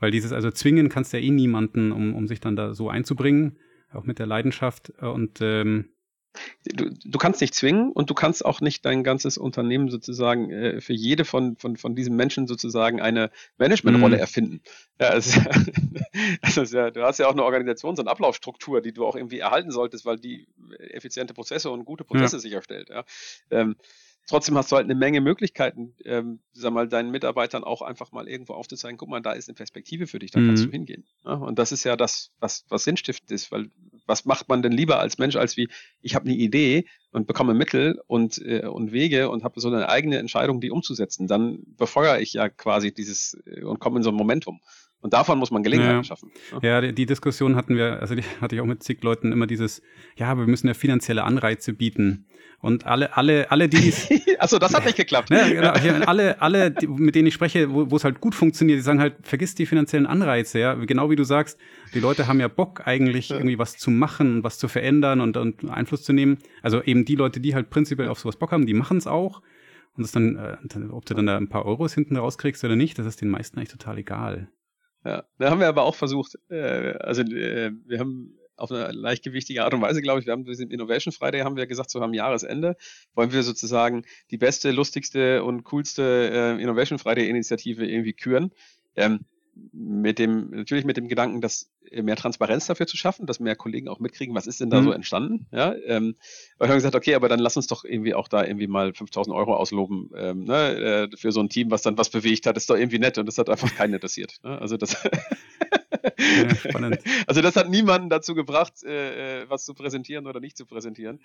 Weil dieses, also zwingen kannst du ja eh niemanden, um, um sich dann da so einzubringen, auch mit der Leidenschaft. Und ähm, Du, du, kannst nicht zwingen und du kannst auch nicht dein ganzes Unternehmen sozusagen äh, für jede von, von, von diesen Menschen sozusagen eine Managementrolle mm. erfinden. Ja, also, (laughs) also ja, du hast ja auch eine Organisations- und Ablaufstruktur, die du auch irgendwie erhalten solltest, weil die effiziente Prozesse und gute Prozesse ja. sicherstellt. Ja. Ähm, trotzdem hast du halt eine Menge Möglichkeiten, ähm, sag mal, deinen Mitarbeitern auch einfach mal irgendwo aufzuzeigen, guck mal, da ist eine Perspektive für dich, da mhm. kannst du hingehen. Ja, und das ist ja das, was, was sinnstiftend ist, weil was macht man denn lieber als Mensch, als wie, ich habe eine Idee und bekomme Mittel und, äh, und Wege und habe so eine eigene Entscheidung, die umzusetzen. Dann befeuere ich ja quasi dieses äh, und komme in so ein Momentum. Und davon muss man Gelegenheiten ja. schaffen. Ja. die, die, Diskussion hatten wir, also die (laughs) hatte ich auch mit zig Leuten immer dieses, ja, wir müssen ja finanzielle Anreize bieten. Und alle, alle, alle, die Also (laughs) das hat nicht geklappt. Ne, genau, alle, alle, die, mit denen ich spreche, wo, es halt gut funktioniert, die sagen halt, vergiss die finanziellen Anreize, ja. Genau wie du sagst, die Leute haben ja Bock, eigentlich ja. irgendwie was zu machen, was zu verändern und, und Einfluss zu nehmen. Also eben die Leute, die halt prinzipiell auf sowas Bock haben, die machen es auch. Und das dann, äh, ob du dann da ein paar Euros hinten rauskriegst oder nicht, das ist den meisten eigentlich total egal. Ja, da haben wir aber auch versucht, äh, also äh, wir haben auf eine leichtgewichtige Art und Weise, glaube ich. Wir haben diesen Innovation Friday, haben wir gesagt, so am Jahresende wollen wir sozusagen die beste, lustigste und coolste äh, Innovation Friday Initiative irgendwie küren. Ähm, mit dem, natürlich mit dem Gedanken, dass mehr Transparenz dafür zu schaffen, dass mehr Kollegen auch mitkriegen, was ist denn da mhm. so entstanden. Ja, ähm, wir haben gesagt, okay, aber dann lass uns doch irgendwie auch da irgendwie mal 5000 Euro ausloben ähm, ne, äh, für so ein Team, was dann was bewegt hat, ist doch irgendwie nett und das hat einfach keinen interessiert. Ne? Also das (laughs) ja, (laughs) spannend. Also das hat niemanden dazu gebracht, äh, äh, was zu präsentieren oder nicht zu präsentieren.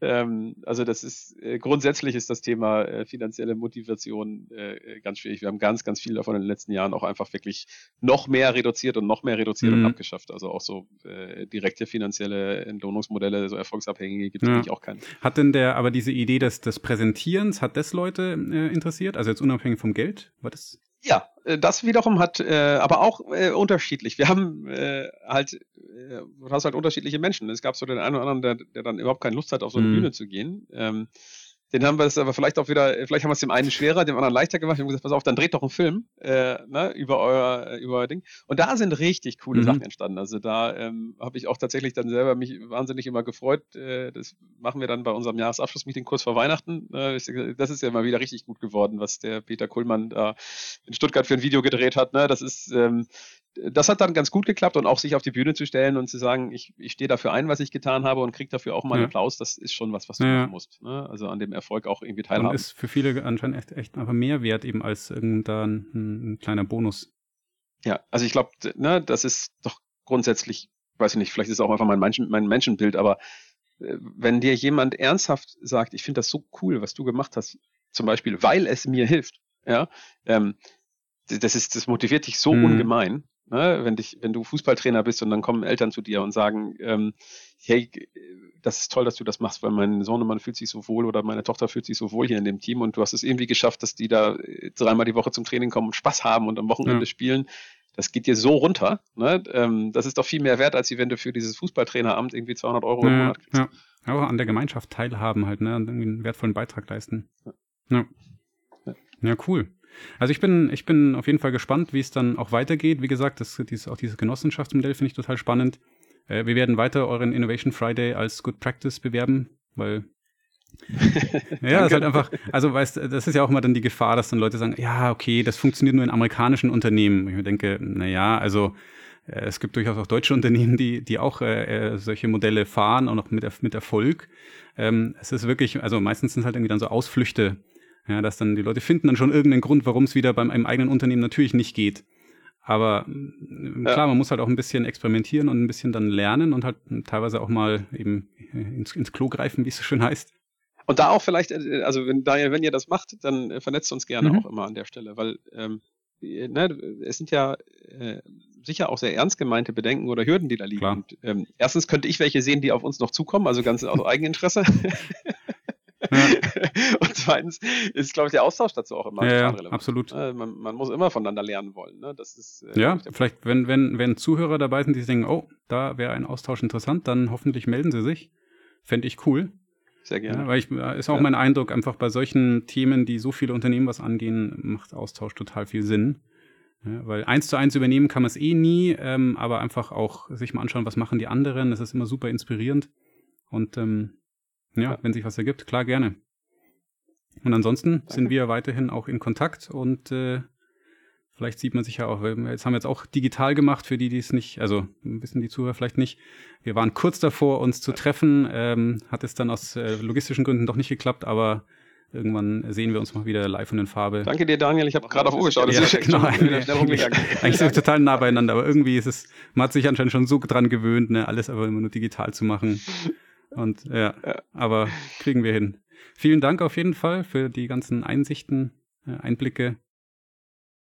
Ähm, also das ist äh, grundsätzlich ist das Thema äh, finanzielle Motivation äh, ganz schwierig. Wir haben ganz, ganz viel davon in den letzten Jahren auch einfach wirklich noch mehr reduziert und noch mehr reduziert mhm. und abgeschafft. Also auch so äh, direkte finanzielle Entlohnungsmodelle, so erfolgsabhängige gibt es ja. eigentlich auch keine. Hat denn der, aber diese Idee des, des Präsentierens, hat das Leute äh, interessiert? Also jetzt unabhängig vom Geld? War das? Ja, äh, das wiederum hat äh, aber auch äh, unterschiedlich. Wir haben äh, halt, äh, du hast halt unterschiedliche Menschen. Es gab so den einen oder anderen, der, der dann überhaupt keine Lust hat, auf so eine mhm. Bühne zu gehen. Ähm, den haben wir es aber vielleicht auch wieder, vielleicht haben wir es dem einen schwerer, dem anderen leichter gemacht. Wir haben gesagt, pass auf, dann dreht doch einen Film äh, ne, über euer über euer Ding. Und da sind richtig coole mhm. Sachen entstanden. Also da ähm, habe ich auch tatsächlich dann selber mich wahnsinnig immer gefreut. Äh, das machen wir dann bei unserem Jahresabschlussmeeting kurz vor Weihnachten. Äh, das ist ja mal wieder richtig gut geworden, was der Peter Kuhlmann da in Stuttgart für ein Video gedreht hat. Ne? Das ist ähm, das hat dann ganz gut geklappt und auch sich auf die Bühne zu stellen und zu sagen, ich, ich stehe dafür ein, was ich getan habe und kriege dafür auch mal einen ja. Applaus, das ist schon was, was du ja. machen musst. Ne? Also an dem Erfolg auch irgendwie teilhaben. Und ist für viele anscheinend echt, echt einfach mehr wert eben als irgendein ein, ein kleiner Bonus. Ja, also ich glaube, ne, das ist doch grundsätzlich, weiß ich nicht, vielleicht ist es auch einfach mein, Menschen, mein Menschenbild, aber äh, wenn dir jemand ernsthaft sagt, ich finde das so cool, was du gemacht hast, zum Beispiel, weil es mir hilft, ja, ähm, das ist, das motiviert dich so mhm. ungemein. Ne? Wenn, dich, wenn du Fußballtrainer bist und dann kommen Eltern zu dir und sagen, ähm, hey, das ist toll, dass du das machst, weil mein Sohn Sohnemann fühlt sich so wohl oder meine Tochter fühlt sich so wohl hier in dem Team und du hast es irgendwie geschafft, dass die da äh, dreimal die Woche zum Training kommen und Spaß haben und am Wochenende ja. spielen. Das geht dir so runter. Ne? Ähm, das ist doch viel mehr wert, als wenn du für dieses Fußballtraineramt irgendwie 200 Euro ja, im Monat kriegst. Ja. Aber an der Gemeinschaft teilhaben halt, ne? Und irgendwie einen wertvollen Beitrag leisten. Ja. Ja, cool. Also ich bin, ich bin auf jeden Fall gespannt, wie es dann auch weitergeht. Wie gesagt, das, dieses, auch dieses Genossenschaftsmodell finde ich total spannend. Äh, wir werden weiter euren Innovation Friday als Good Practice bewerben, weil (laughs) ja, ist halt einfach, also weißt das ist ja auch immer dann die Gefahr, dass dann Leute sagen, ja, okay, das funktioniert nur in amerikanischen Unternehmen. Und ich denke, naja, also äh, es gibt durchaus auch deutsche Unternehmen, die, die auch äh, äh, solche Modelle fahren, auch noch mit, mit Erfolg. Ähm, es ist wirklich, also meistens sind es halt irgendwie dann so Ausflüchte ja, dass dann die Leute finden dann schon irgendeinen Grund, warum es wieder beim einem eigenen Unternehmen natürlich nicht geht. Aber äh, klar, ja. man muss halt auch ein bisschen experimentieren und ein bisschen dann lernen und halt teilweise auch mal eben ins, ins Klo greifen, wie es so schön heißt. Und da auch vielleicht, äh, also wenn, Daniel, wenn ihr das macht, dann äh, vernetzt uns gerne mhm. auch immer an der Stelle, weil ähm, ne, es sind ja äh, sicher auch sehr ernst gemeinte Bedenken oder Hürden, die da liegen. Und, ähm, erstens könnte ich welche sehen, die auf uns noch zukommen, also ganz aus (laughs) Eigeninteresse. (laughs) und zweitens ist, glaube ich, der Austausch dazu auch immer ja, relevant. Absolut. Äh, man, man, muss immer voneinander lernen wollen. Ne? Das ist, äh, ja, vielleicht, wenn, wenn, wenn Zuhörer dabei sind, die denken, oh, da wäre ein Austausch interessant, dann hoffentlich melden sie sich. Fände ich cool. Sehr gerne. Ja, weil ich, äh, ist auch ja. mein Eindruck, einfach bei solchen Themen, die so viele Unternehmen was angehen, macht Austausch total viel Sinn. Ja, weil eins zu eins übernehmen kann man es eh nie, ähm, aber einfach auch sich mal anschauen, was machen die anderen. Das ist immer super inspirierend. Und ähm, ja, ja, wenn sich was ergibt, klar gerne. Und ansonsten Danke. sind wir weiterhin auch in Kontakt und äh, vielleicht sieht man sich ja auch, jetzt haben wir jetzt auch digital gemacht, für die, die es nicht, also wissen die Zuhörer vielleicht nicht. Wir waren kurz davor, uns zu treffen, ähm, hat es dann aus äh, logistischen Gründen doch nicht geklappt, aber irgendwann sehen wir uns mal wieder live und in Farbe. Danke dir, Daniel. Ich habe gerade auf Uhr geschaut. Das ja, ist genau. Eigentlich sind wir total nah beieinander, aber irgendwie ist es, man hat sich anscheinend schon so dran gewöhnt, ne, alles aber immer nur digital zu machen. Und ja, ja, aber kriegen wir hin. Vielen Dank auf jeden Fall für die ganzen Einsichten, äh, Einblicke.